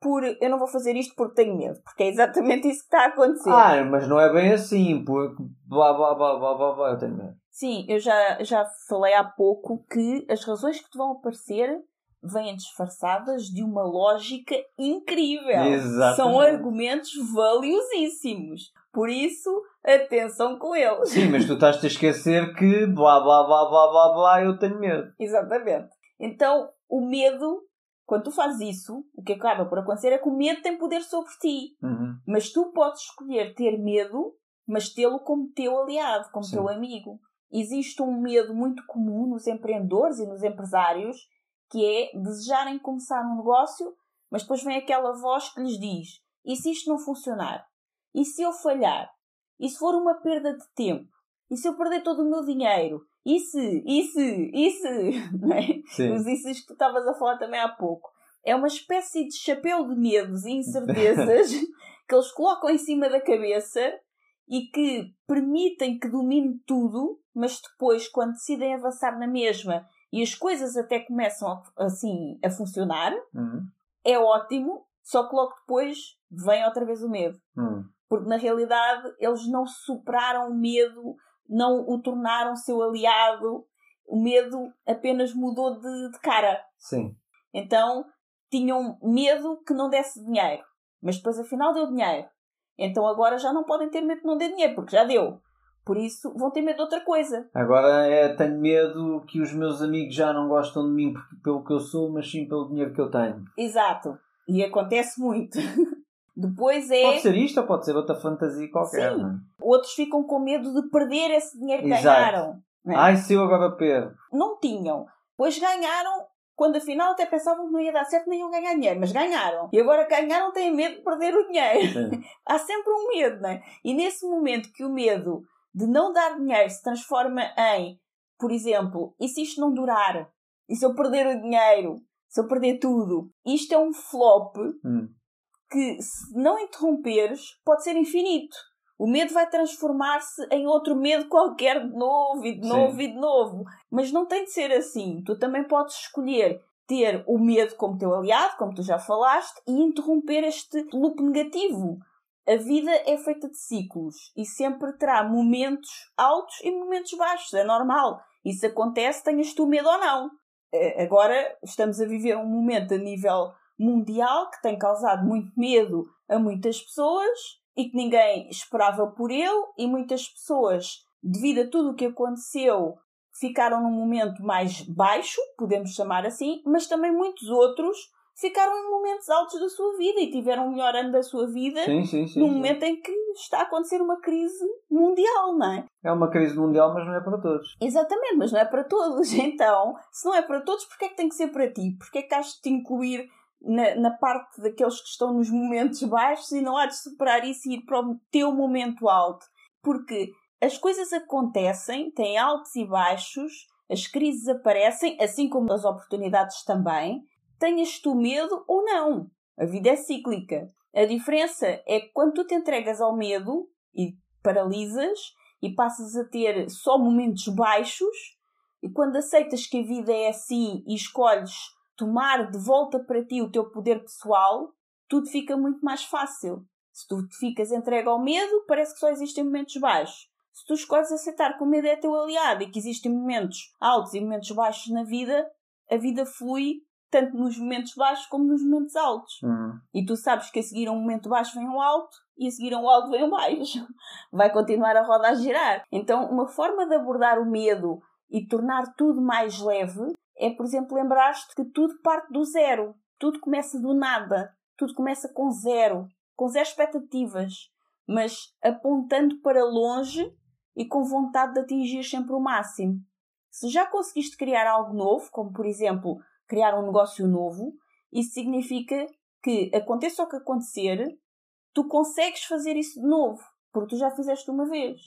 por eu não vou fazer isto porque tenho medo. Porque é exatamente isso que está a acontecer. Ah, mas não é bem assim, porque blá blá blá blá blá blá, eu tenho medo. Sim, eu já, já falei há pouco que as razões que te vão aparecer vêm disfarçadas de uma lógica incrível. Exatamente. São argumentos valiosíssimos. Por isso, atenção com eles. Sim, mas tu estás-te a esquecer que blá blá blá blá blá blá, eu tenho medo. Exatamente. Então, o medo, quando tu fazes isso, o que acaba por acontecer é que o medo tem poder sobre ti. Uhum. Mas tu podes escolher ter medo, mas tê-lo como teu aliado, como Sim. teu amigo. Existe um medo muito comum nos empreendedores e nos empresários, que é desejarem começar um negócio, mas depois vem aquela voz que lhes diz: e se isto não funcionar? E se eu falhar? E se for uma perda de tempo? E se eu perder todo o meu dinheiro? E se? E se? E se? Não é? Sim. Os issos que tu estavas a falar também há pouco. É uma espécie de chapéu de medos e incertezas que eles colocam em cima da cabeça e que permitem que domine tudo, mas depois, quando decidem avançar na mesma e as coisas até começam a- assim a funcionar, Uhum. é ótimo, só que logo depois vem outra vez o medo. Uhum. Porque na realidade eles não superaram o medo, não o tornaram seu aliado, o medo apenas mudou de, de cara. Sim. Então tinham medo que não desse dinheiro, mas depois afinal deu dinheiro. Então agora já não podem ter medo que não dê dinheiro, porque já deu. Por isso vão ter medo de outra coisa. Agora é, tenho medo que os meus amigos já não gostam de mim porque- pelo que eu sou, mas sim pelo dinheiro que eu tenho. Exato. E acontece muito. Depois é. Pode ser isto ou pode ser outra fantasia qualquer, Sim. não é? Outros ficam com medo de perder esse dinheiro que Exato. ganharam. não é? Ai, se eu agora perco. Não tinham. Pois ganharam, quando afinal até pensavam que não ia dar certo nem iam ganhar dinheiro, mas ganharam. E agora ganharam têm medo de perder o dinheiro. Há sempre um medo, não é? E nesse momento que o medo de não dar dinheiro se transforma em, por exemplo, e se isto não durar? E se eu perder o dinheiro? Se eu perder tudo? Isto é um flop Hum. Que, se não interromperes, pode ser infinito. O medo vai transformar-se em outro medo qualquer de novo e de Sim. novo e de novo. Mas não tem de ser assim. Tu também podes escolher ter o medo como teu aliado, como tu já falaste, e interromper este loop negativo. A vida é feita de ciclos e sempre terá momentos altos e momentos baixos. É normal. Isso acontece, tenhas tu medo ou não. Eh, Agora estamos a viver um momento a nível mundial que tem causado muito medo a muitas pessoas e que ninguém esperava por ele e muitas pessoas, devido a tudo o que aconteceu, ficaram num momento mais baixo, podemos chamar assim, mas também muitos outros ficaram em momentos altos da sua vida e tiveram um melhor ano da sua vida Sim, sim, sim. num sim. momento em que está a acontecer uma crise mundial, não é? É uma crise mundial, mas não é para todos. Exatamente, mas não é para todos. Então, se não é para todos, porquê é que tem que ser para ti? Porquê é que has de te incluir na, na parte daqueles que estão nos momentos baixos e não há de superar isso e ir para o teu momento alto? Porque as coisas acontecem, têm altos e baixos, as crises aparecem, assim como as oportunidades também. Tenhas tu medo ou não. A vida é cíclica. A diferença é que quando tu te entregas ao medo e paralisas e passas a ter só momentos baixos, e quando aceitas que a vida é assim e escolhes tomar de volta para ti o teu poder pessoal, tudo fica muito mais fácil. Se tu te ficas entregue ao medo, parece que só existem momentos baixos. Se tu escolhes aceitar que o medo é teu aliado e que existem momentos altos e momentos baixos na vida, a vida flui tanto nos momentos baixos como nos momentos altos. Hum. E tu sabes que a seguir a um momento baixo vem um alto e a seguir a um alto vem um baixo. Vai continuar a roda a girar. Então, uma forma de abordar o medo e tornar tudo mais leve é, por exemplo, lembrar-te que tudo parte do zero. Tudo começa do nada. Tudo começa com zero. Com zero expectativas. Mas apontando para longe e com vontade de atingir sempre o máximo. Se já conseguiste criar algo novo, como por exemplo criar um negócio novo, isso significa que aconteça o que acontecer, tu consegues fazer isso de novo, porque tu já fizeste uma vez.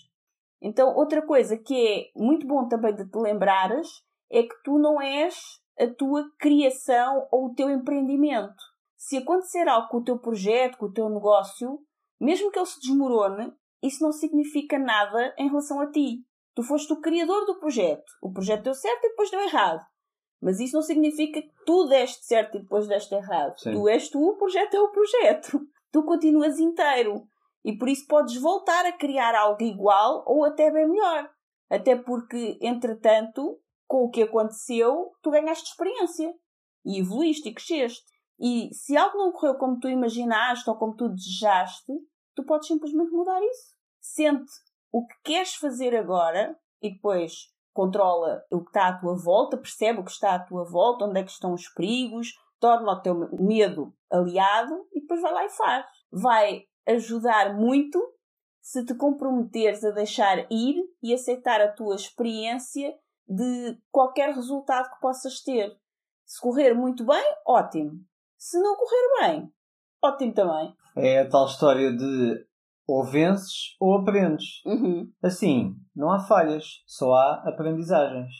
Então, outra coisa que é muito bom também de te lembrares é que tu não és a tua criação ou o teu empreendimento. Se acontecer algo com o teu projeto, com o teu negócio, mesmo que ele se desmorone, isso não significa nada em relação a ti. Tu foste o criador do projeto. O projeto deu certo e depois deu errado. Mas isso não significa que tu deste certo e depois deste errado. Sim. Tu és tu, o projeto é o projeto. Tu continuas inteiro. E por isso podes voltar a criar algo igual ou até bem melhor. Até porque, entretanto, com o que aconteceu, tu ganhaste experiência. E evoluíste e cresceste. E se algo não correu como tu imaginaste ou como tu desejaste, tu podes simplesmente mudar isso. Sente o que queres fazer agora e depois controla o que está à tua volta, percebe o que está à tua volta, onde é que estão os perigos, torna o teu medo aliado e depois vai lá e faz. Vai ajudar muito se te comprometeres a deixar ir e aceitar a tua experiência de qualquer resultado que possas ter. Se correr muito bem, ótimo. Se não correr bem, ótimo também. É a tal história de ou vences ou aprendes. Uhum. Assim, não há falhas, só há aprendizagens.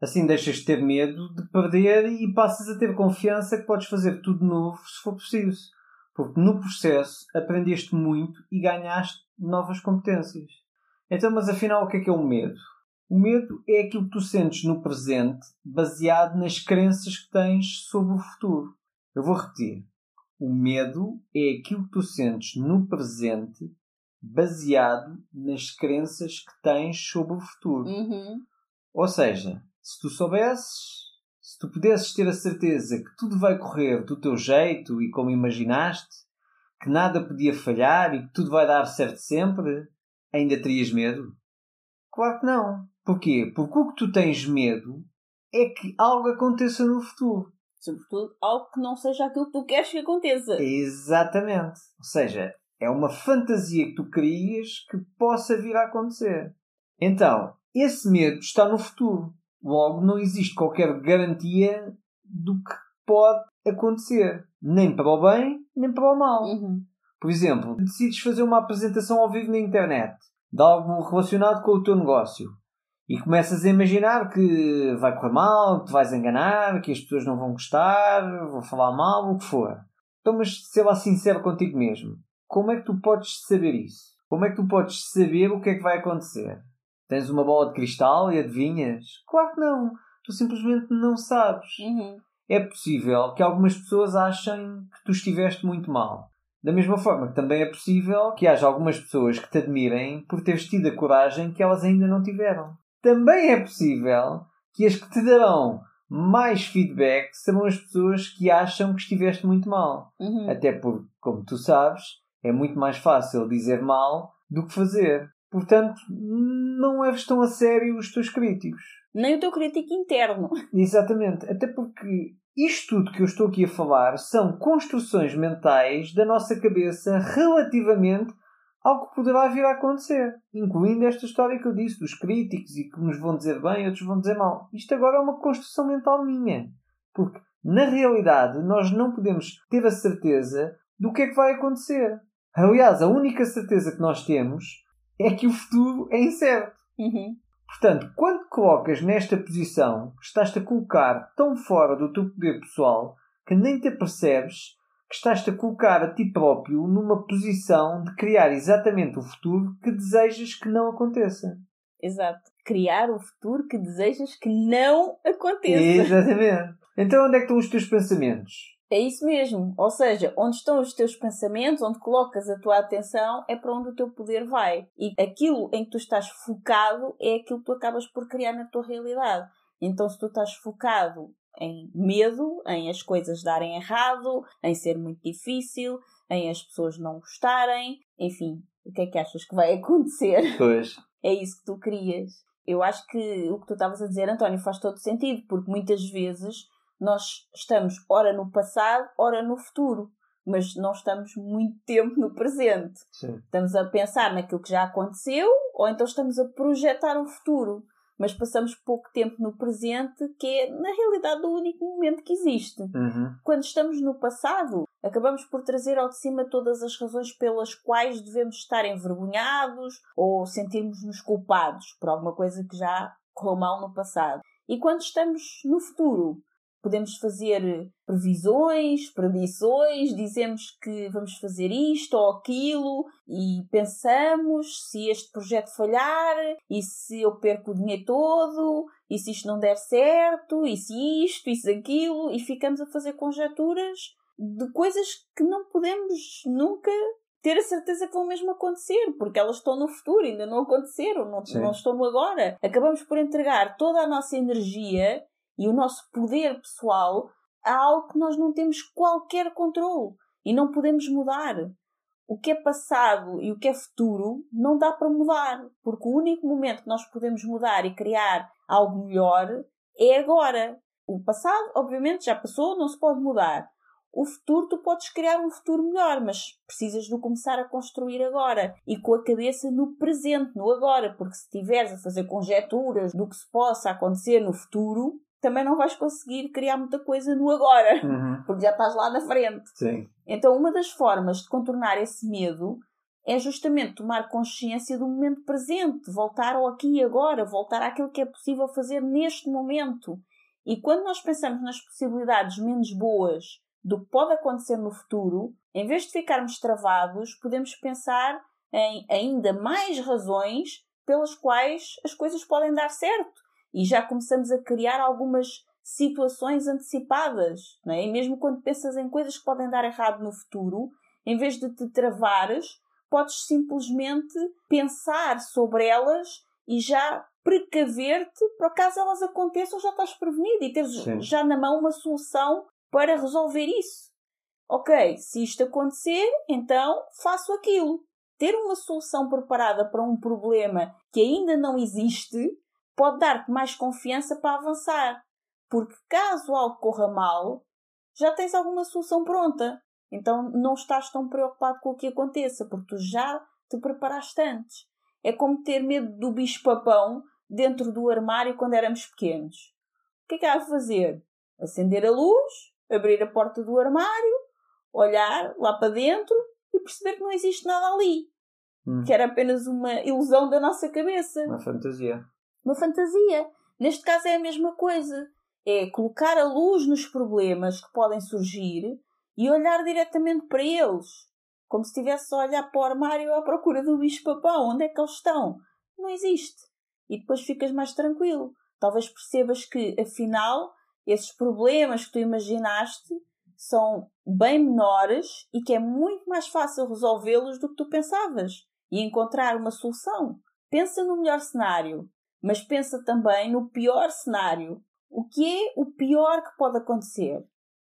Assim deixas de ter medo de perder e passas a ter confiança que podes fazer tudo novo se for preciso. Porque no processo aprendeste muito e ganhaste novas competências. Então, mas afinal, o que é que é o medo? O medo é aquilo que tu sentes no presente baseado nas crenças que tens sobre o futuro. Eu vou repetir. O medo é aquilo que tu sentes no presente baseado nas crenças que tens sobre o futuro. Uhum. Ou seja, se tu soubesses, se tu pudesses ter a certeza que tudo vai correr do teu jeito e como imaginaste, que nada podia falhar e que tudo vai dar certo sempre, ainda terias medo? Claro que não. Porquê? Porque o que tu tens medo é que algo aconteça no futuro. Sobretudo, algo que não seja aquilo que tu queres que aconteça. Exatamente. Ou seja, é uma fantasia que tu crias que possa vir a acontecer. Então, esse medo está no futuro. Logo, não existe qualquer garantia do que pode acontecer. Nem para o bem, nem para o mal. Uhum. Por exemplo, decides fazer uma apresentação ao vivo na internet de algo relacionado com o teu negócio e começas a imaginar que vai correr mal, que te vais enganar, que as pessoas não vão gostar, vão falar mal, o que for. Então, mas ser lá sincero contigo mesmo. Como é que tu podes saber isso? Como é que tu podes saber o que é que vai acontecer? Tens uma bola de cristal e adivinhas? Claro que não. Tu simplesmente não sabes. Uhum. É possível que algumas pessoas achem que tu estiveste muito mal. Da mesma forma que também é possível que haja algumas pessoas que te admirem por teres tido a coragem que elas ainda não tiveram. Também é possível que as que te darão mais feedback serão as pessoas que acham que estiveste muito mal. Uhum. Até porque, como tu sabes, é muito mais fácil dizer mal do que fazer. Portanto, não leves tão a sério os teus críticos. Nem o teu crítico interno. Exatamente. Até porque isto tudo que eu estou aqui a falar são construções mentais da nossa cabeça relativamente que poderá vir a acontecer. Incluindo esta história que eu disse dos críticos e que uns vão dizer bem e outros vão dizer mal. Isto agora é uma construção mental minha. Porque, na realidade, nós não podemos ter a certeza do que é que vai acontecer. Aliás, a única certeza que nós temos é que o futuro é incerto. Uhum. Portanto, quando te colocas nesta posição, estás-te a colocar tão fora do teu poder pessoal que nem te apercebes que estás-te a colocar a ti próprio numa posição de criar exatamente o futuro que desejas que não aconteça. Exato. Criar o futuro que desejas que não aconteça. Exatamente. Então, onde é que estão os teus pensamentos? É isso mesmo. Ou seja, onde estão os teus pensamentos, onde colocas a tua atenção, é para onde o teu poder vai. E aquilo em que tu estás focado é aquilo que tu acabas por criar na tua realidade. Então, se tu estás focado em medo, em as coisas darem errado, em ser muito difícil, em as pessoas não gostarem, enfim, o que é que achas que vai acontecer? Pois. É isso que tu querias. Eu acho que o que tu estavas a dizer, António, faz todo sentido, porque muitas vezes nós estamos ora no passado, ora no futuro, mas não estamos muito tempo no presente. Sim. Estamos a pensar naquilo que já aconteceu ou então estamos a projetar o futuro, mas passamos pouco tempo no presente, que é na realidade o único momento que existe. Uhum. Quando estamos no passado, acabamos por trazer ao de cima todas as razões pelas quais devemos estar envergonhados ou sentirmos-nos culpados por alguma coisa que já correu mal no passado. E quando estamos no futuro, podemos fazer previsões, predições, dizemos que vamos fazer isto ou aquilo e pensamos se este projeto falhar e se eu perco o dinheiro todo e se isto não der certo e se isto e se aquilo e ficamos a fazer conjecturas de coisas que não podemos nunca ter a certeza que vão mesmo acontecer, porque elas estão no futuro, ainda não aconteceram, não, não estão agora. Acabamos por entregar toda a nossa energia e o nosso poder pessoal a algo que nós não temos qualquer controle e não podemos mudar. O que é passado e o que é futuro não dá para mudar, porque o único momento que nós podemos mudar e criar algo melhor é agora. O passado, obviamente, já passou, não se pode mudar. O futuro, tu podes criar um futuro melhor, mas precisas de começar a construir agora e com a cabeça no presente, no agora, porque se estiveres a fazer conjecturas do que se possa acontecer no futuro, também não vais conseguir criar muita coisa no agora, uhum. porque já estás lá na frente. Sim. Então, uma das formas de contornar esse medo é justamente tomar consciência do momento presente, voltar ao aqui e agora, voltar àquilo que é possível fazer neste momento. E quando nós pensamos nas possibilidades menos boas do que pode acontecer no futuro, em vez de ficarmos travados, podemos pensar em ainda mais razões pelas quais as coisas podem dar certo. E já começamos a criar algumas situações antecipadas. Não é? E mesmo quando pensas em coisas que podem dar errado no futuro, em vez de te travares, podes simplesmente pensar sobre elas e já precaver-te para caso elas aconteçam, já estás prevenido e teres Sim. já na mão uma solução para resolver isso. Ok, se isto acontecer, então faço aquilo. Ter uma solução preparada para um problema que ainda não existe pode dar-te mais confiança para avançar. Porque caso algo corra mal, já tens alguma solução pronta. Então não estás tão preocupado com o que aconteça, porque tu já te preparaste antes. É como ter medo do bicho-papão dentro do armário quando éramos pequenos. O que é que há a fazer? Acender a luz, abrir a porta do armário, olhar lá para dentro e perceber que não existe nada ali. Hum. Que era apenas uma ilusão da nossa cabeça. Uma fantasia. Uma fantasia. Neste caso é a mesma coisa. É colocar a luz nos problemas que podem surgir e olhar diretamente para eles. Como se estivesse a olhar para o armário à procura do bicho-papão. Onde é que eles estão? Não existe. E depois ficas mais tranquilo. Talvez percebas que, afinal, esses problemas que tu imaginaste são bem menores e que é muito mais fácil resolvê-los do que tu pensavas e encontrar uma solução. Pensa no melhor cenário, mas pensa também no pior cenário. O que é o pior que pode acontecer?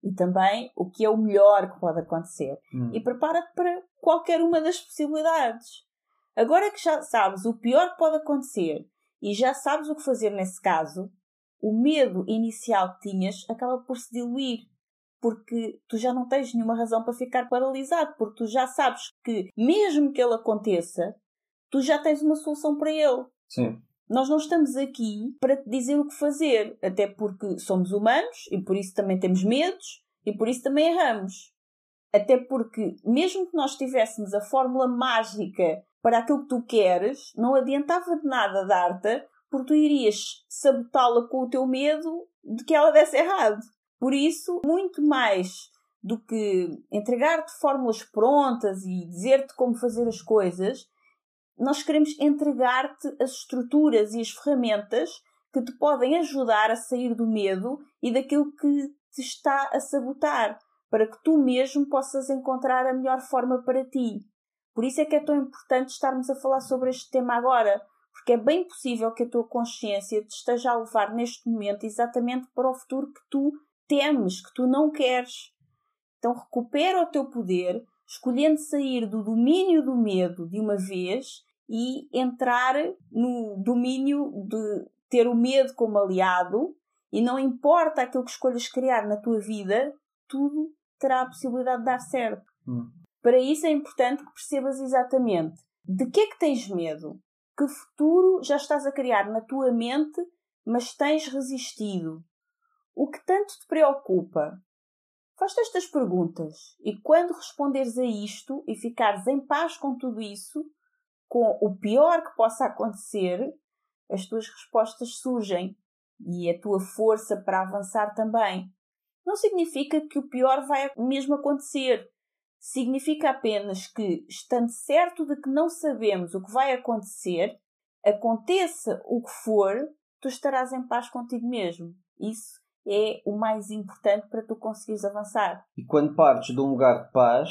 E também o que é o melhor que pode acontecer. Hum. E prepara-te para qualquer uma das possibilidades. Agora que já sabes o pior que pode acontecer e já sabes o que fazer nesse caso, o medo inicial que tinhas acaba por se diluir. Porque tu já não tens nenhuma razão para ficar paralisado, porque tu já sabes que, mesmo que ele aconteça, tu já tens uma solução para ele. Sim. Nós não estamos aqui para te dizer o que fazer, até porque somos humanos e por isso também temos medos e por isso também erramos. Até porque, mesmo que nós tivéssemos a fórmula mágica para aquilo que tu queres, não adiantava de nada dar-te, porque tu irias sabotá-la com o teu medo de que ela desse errado. Por isso, muito mais do que entregar-te fórmulas prontas e dizer-te como fazer as coisas, nós queremos entregar-te as estruturas e as ferramentas que te podem ajudar a sair do medo e daquilo que te está a sabotar, para que tu mesmo possas encontrar a melhor forma para ti. Por isso é que é tão importante estarmos a falar sobre este tema agora, porque é bem possível que a tua consciência te esteja a levar neste momento exatamente para o futuro que tu temes, que tu não queres. Então recupera o teu poder, escolhendo sair do domínio do medo de uma vez e entrar no domínio de ter o medo como aliado e não importa aquilo que escolhas criar na tua vida, tudo terá a possibilidade de dar certo. Hum. Para isso é importante que percebas exatamente de que é que tens medo, que futuro já estás a criar na tua mente, mas tens resistido? O que tanto te preocupa? Faz-te estas perguntas e quando responderes a isto e ficares em paz com tudo isso, com o pior que possa acontecer, as tuas respostas surgem e a tua força para avançar também. Não significa que o pior vai mesmo acontecer. Significa apenas que, estando certo de que não sabemos o que vai acontecer, aconteça o que for, tu estarás em paz contigo mesmo. Isso é o mais importante para tu conseguires avançar. E quando partes de um lugar de paz,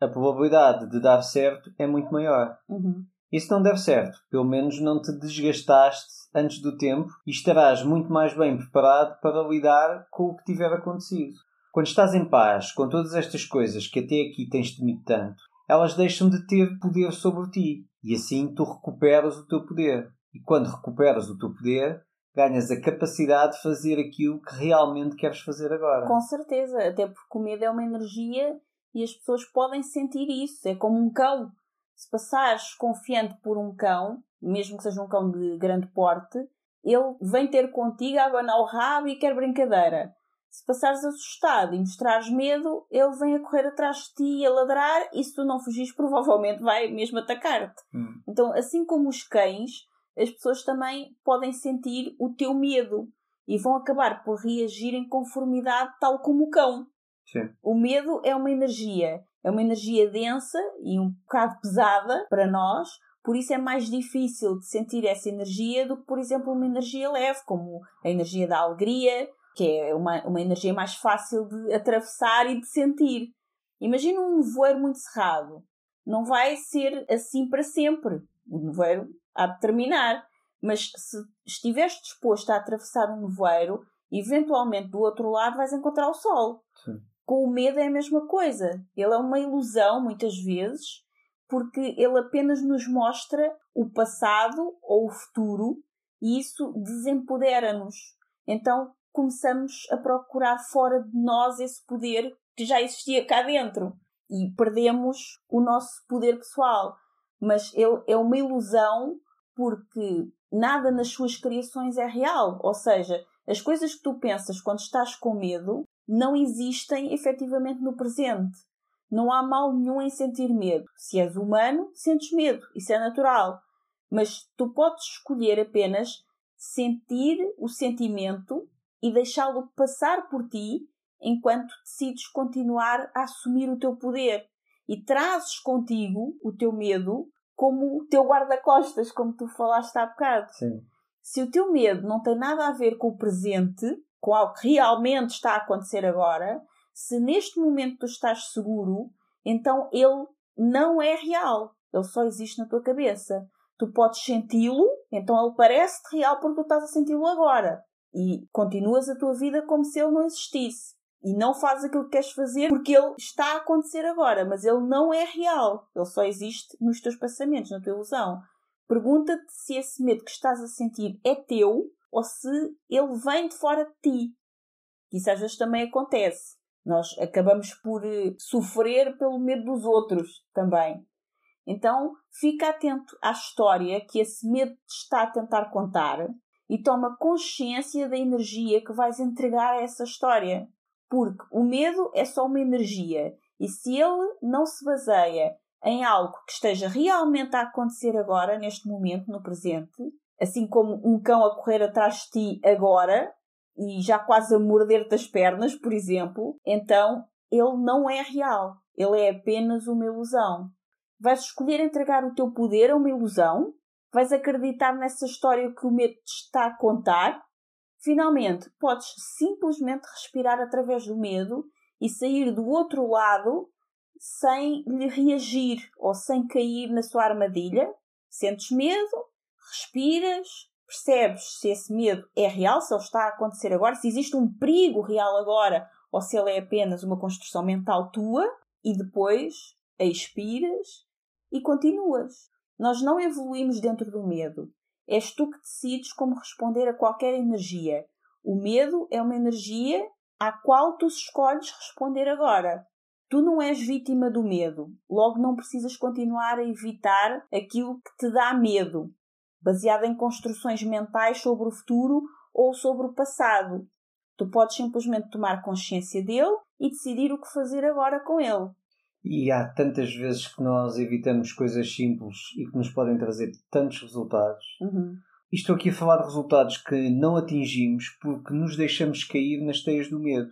a probabilidade de dar certo é muito maior. Uhum. Isso não deve certo. Pelo menos não te desgastaste antes do tempo e estarás muito mais bem preparado para lidar com o que tiver acontecido. Quando estás em paz com todas estas coisas que até aqui tens temido tanto, elas deixam de ter poder sobre ti e assim tu recuperas o teu poder. E quando recuperas o teu poder, ganhas a capacidade de fazer aquilo que realmente queres fazer agora. Com certeza, até porque o medo é uma energia e as pessoas podem sentir isso. É como um cão. Se passares confiante por um cão, mesmo que seja um cão de grande porte, ele vem ter contigo abanar o rabo e quer brincadeira. Se passares assustado e mostrares medo, ele vem a correr atrás de ti e a ladrar, e se tu não fugires, provavelmente vai mesmo atacar-te. Hum. Então, assim como os cães, as pessoas também podem sentir o teu medo e vão acabar por reagir em conformidade, tal como o cão. Sim. O medo é uma energia, é uma energia densa e um bocado pesada para nós, por isso é mais difícil de sentir essa energia do que, por exemplo, uma energia leve, como a energia da alegria, que é uma, uma energia mais fácil de atravessar e de sentir. Imagina um nevoeiro muito cerrado. Não vai ser assim para sempre. O nevoeiro há de terminar. Mas se estiveres disposto a atravessar um nevoeiro, eventualmente do outro lado vais encontrar o sol. Sim. Com o medo é a mesma coisa. Ele é uma ilusão, muitas vezes, porque ele apenas nos mostra o passado ou o futuro e isso desempodera-nos. Então começamos a procurar fora de nós esse poder que já existia cá dentro e perdemos o nosso poder pessoal. Mas ele é uma ilusão porque nada nas suas criações é real. Ou seja, as coisas que tu pensas quando estás com medo não existem efetivamente no presente. Não há mal nenhum em sentir medo. Se és humano, sentes medo. Isso é natural. Mas tu podes escolher apenas sentir o sentimento e deixá-lo passar por ti enquanto decides continuar a assumir o teu poder. E trazes contigo o teu medo como o teu guarda-costas, como tu falaste há bocado. Sim. Se o teu medo não tem nada a ver com o presente, com algo que realmente está a acontecer agora, se neste momento tu estás seguro, então ele não é real. Ele só existe na tua cabeça. Tu podes senti-lo, então ele parece real porque tu estás a senti-lo agora. E continuas a tua vida como se ele não existisse. E não fazes aquilo que queres fazer porque ele está a acontecer agora, mas ele não é real. Ele só existe nos teus pensamentos, na tua ilusão. Pergunta-te se esse medo que estás a sentir é teu ou se ele vem de fora de ti. Isso às vezes também acontece. Nós acabamos por eh, sofrer pelo medo dos outros também. Então, fica atento à história que esse medo te está a tentar contar e toma consciência da energia que vais entregar a essa história. Porque o medo é só uma energia e se ele não se baseia em algo que esteja realmente a acontecer agora, neste momento, no presente, assim como um cão a correr atrás de ti agora e já quase a morder-te as pernas, por exemplo, então ele não é real. Ele é apenas uma ilusão. Vais escolher entregar o teu poder a uma ilusão? Vais acreditar nessa história que o medo te está a contar? Finalmente, podes simplesmente respirar através do medo e sair do outro lado sem lhe reagir ou sem cair na sua armadilha. Sentes medo, respiras, percebes se esse medo é real, se ele está a acontecer agora, se existe um perigo real agora ou se ele é apenas uma construção mental tua e depois expiras e continuas. Nós não evoluímos dentro do medo. És tu que decides como responder a qualquer energia. O medo é uma energia à qual tu escolhes responder agora. Tu não és vítima do medo, logo não precisas continuar a evitar aquilo que te dá medo baseada em construções mentais sobre o futuro ou sobre o passado. Tu podes simplesmente tomar consciência dele e decidir o que fazer agora com ele. E há tantas vezes que nós evitamos coisas simples e que nos podem trazer tantos resultados. Uhum. E estou aqui a falar de resultados que não atingimos porque nos deixamos cair nas teias do medo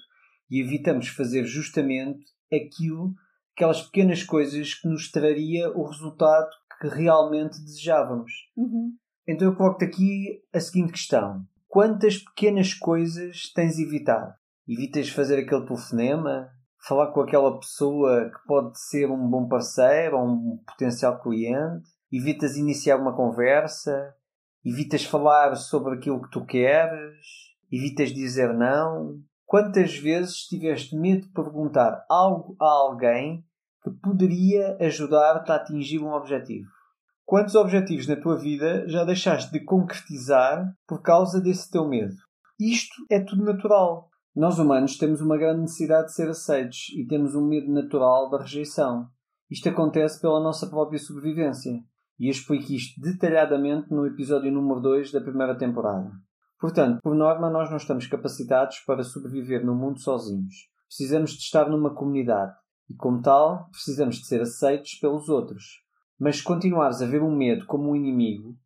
e evitamos fazer justamente aquilo, aquelas pequenas coisas que nos traria o resultado que realmente desejávamos. Uhum. Então eu coloco-te aqui a seguinte questão: quantas pequenas coisas tens evitado? Evitas fazer aquele telefonema? Falar com aquela pessoa que pode ser um bom parceiro ou um potencial cliente? Evitas iniciar uma conversa? Evitas falar sobre aquilo que tu queres? Evitas dizer não? Quantas vezes tiveste medo de perguntar algo a alguém que poderia ajudar-te a atingir um objetivo? Quantos objetivos na tua vida já deixaste de concretizar por causa desse teu medo? Isto é tudo natural. Nós humanos temos uma grande necessidade de ser aceitos e temos um medo natural da rejeição. Isto acontece pela nossa própria sobrevivência. E eu explico isto detalhadamente no episódio número 2 da primeira temporada. Portanto, por norma, nós não estamos capacitados para sobreviver no mundo sozinhos. Precisamos de estar numa comunidade e, como tal, precisamos de ser aceitos pelos outros. Mas se continuares a ver um medo como um inimigo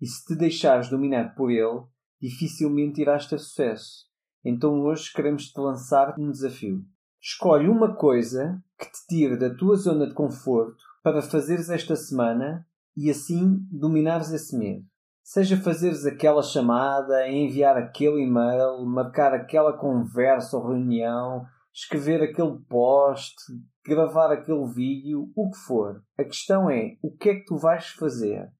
e se te deixares dominar por ele, dificilmente irás ter sucesso. Então hoje queremos te lançar um desafio. Escolhe uma coisa que te tire da tua zona de conforto para fazeres esta semana e assim dominares esse medo. Seja fazeres aquela chamada, enviar aquele e-mail, marcar aquela conversa ou reunião, escrever aquele post, gravar aquele vídeo, o que for. A questão é o que é que tu vais fazer.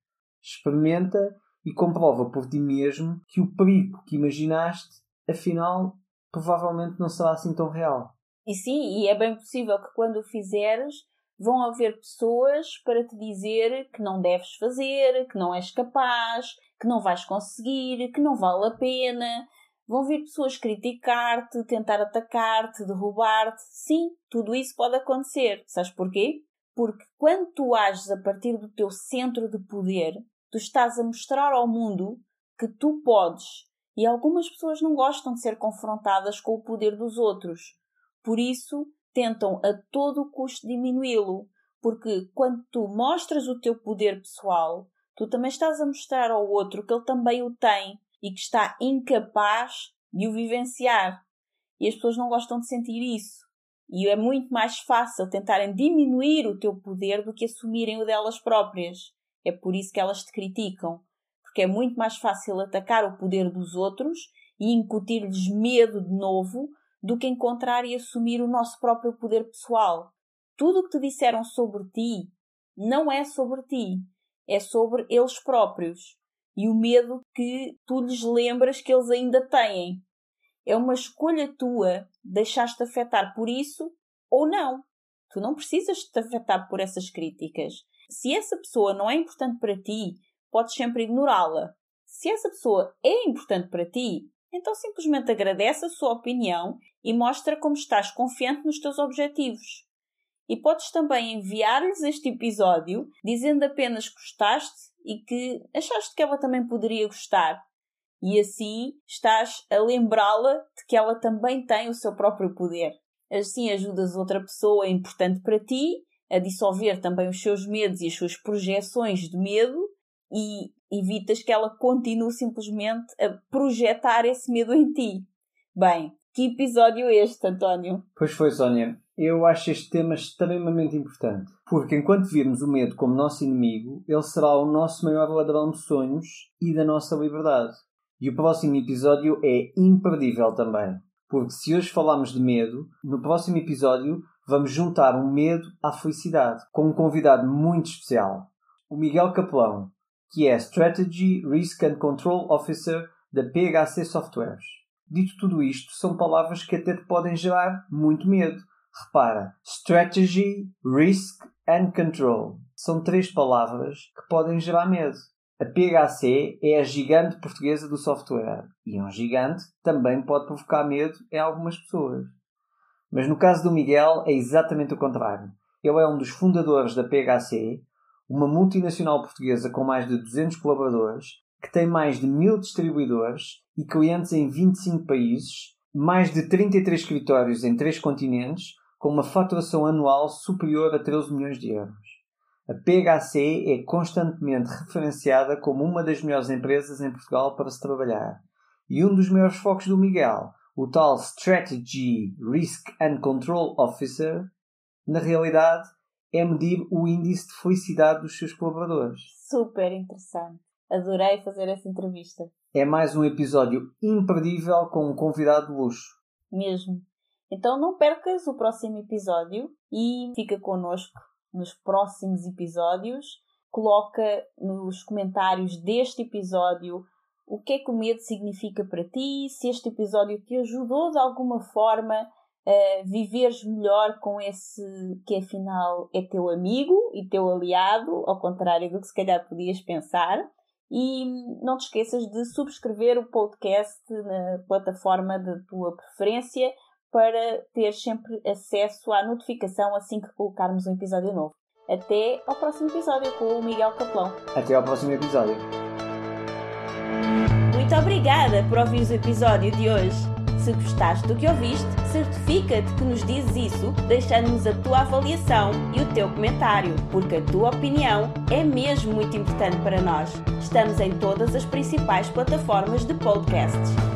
Experimenta e comprova por ti mesmo que o perigo que imaginaste, afinal, provavelmente não será assim tão real. E sim, e é bem possível que quando o fizeres vão haver pessoas para te dizer que não deves fazer, que não és capaz, que não vais conseguir, que não vale a pena. Vão vir pessoas criticar-te, tentar atacar-te, derrubar-te. Sim, tudo isso pode acontecer. Sabes porquê? Porque quando tu ages a partir do teu centro de poder, tu estás a mostrar ao mundo que tu podes. E algumas pessoas não gostam de ser confrontadas com o poder dos outros. Por isso, tentam a todo custo diminuí-lo, porque quando tu mostras o teu poder pessoal, tu também estás a mostrar ao outro que ele também o tem e que está incapaz de o vivenciar. E as pessoas não gostam de sentir isso. E é muito mais fácil tentarem diminuir o teu poder do que assumirem o delas próprias. É por isso que elas te criticam. Porque é muito mais fácil atacar o poder dos outros e incutir-lhes medo de novo do que encontrar e assumir o nosso próprio poder pessoal. Tudo o que te disseram sobre ti não é sobre ti, é sobre eles próprios e o medo que tu lhes lembras que eles ainda têm. É uma escolha tua deixar-te afetar por isso ou não. Tu não precisas te afetar por essas críticas. Se essa pessoa não é importante para ti, podes sempre ignorá-la. Se essa pessoa é importante para ti, então simplesmente agradece a sua opinião e mostra como estás confiante nos teus objetivos. E podes também enviar-lhes este episódio dizendo apenas que gostaste e que achaste que ela também poderia gostar. E assim estás a lembrá-la de que ela também tem o seu próprio poder. Assim ajudas outra pessoa importante para ti a dissolver também os seus medos e as suas projeções de medo e evitas que ela continue simplesmente a projetar esse medo em ti. Bem, que episódio é este, António? Pois foi, Sónia. Eu acho este tema extremamente importante, porque enquanto virmos o medo como nosso inimigo, ele será o nosso maior ladrão de sonhos e da nossa liberdade. E o próximo episódio é imperdível também, porque se hoje falarmos de medo, no próximo episódio vamos juntar um medo à felicidade, com um convidado muito especial, o Miguel Capelão, que é Strategy, Risk and Control Officer da PHC Softwares. Dito tudo isto, são palavras que até te podem gerar muito medo. Repara, Strategy, Risk and Control são três palavras que podem gerar medo. A PHC é a gigante portuguesa do software e um gigante também pode provocar medo em algumas pessoas. Mas no caso do Miguel é exatamente o contrário. Ele é um dos fundadores da PHC uma multinacional portuguesa com mais de 200 colaboradores, que tem mais de mil distribuidores e clientes em 25 países, mais de 33 escritórios em três continentes, com uma faturação anual superior a 13 milhões de euros. A PHC é constantemente referenciada como uma das melhores empresas em Portugal para se trabalhar. E um dos maiores focos do Miguel, o tal Strategy Risk and Control Officer, na realidade é medir o índice de felicidade dos seus colaboradores. Super interessante. Adorei fazer essa entrevista. É mais um episódio imperdível com um convidado de luxo. Mesmo. Então não percas o próximo episódio e fica connosco nos próximos episódios. Coloca nos comentários deste episódio o que é que o medo significa para ti, se este episódio te ajudou de alguma forma a viveres melhor com esse que afinal é teu amigo e teu aliado, ao contrário do que se calhar podias pensar. E não te esqueças de subscrever o podcast na plataforma da tua preferência para ter sempre acesso à notificação assim que colocarmos um episódio novo. Até ao próximo episódio com o Miguel Capelão. Até ao próximo episódio. Muito obrigada por ouvir o episódio de hoje. Se gostaste do que ouviste, certifica-te que nos dizes isso deixando-nos a tua avaliação e o teu comentário, porque a tua opinião é mesmo muito importante para nós. Estamos em todas as principais plataformas de podcasts.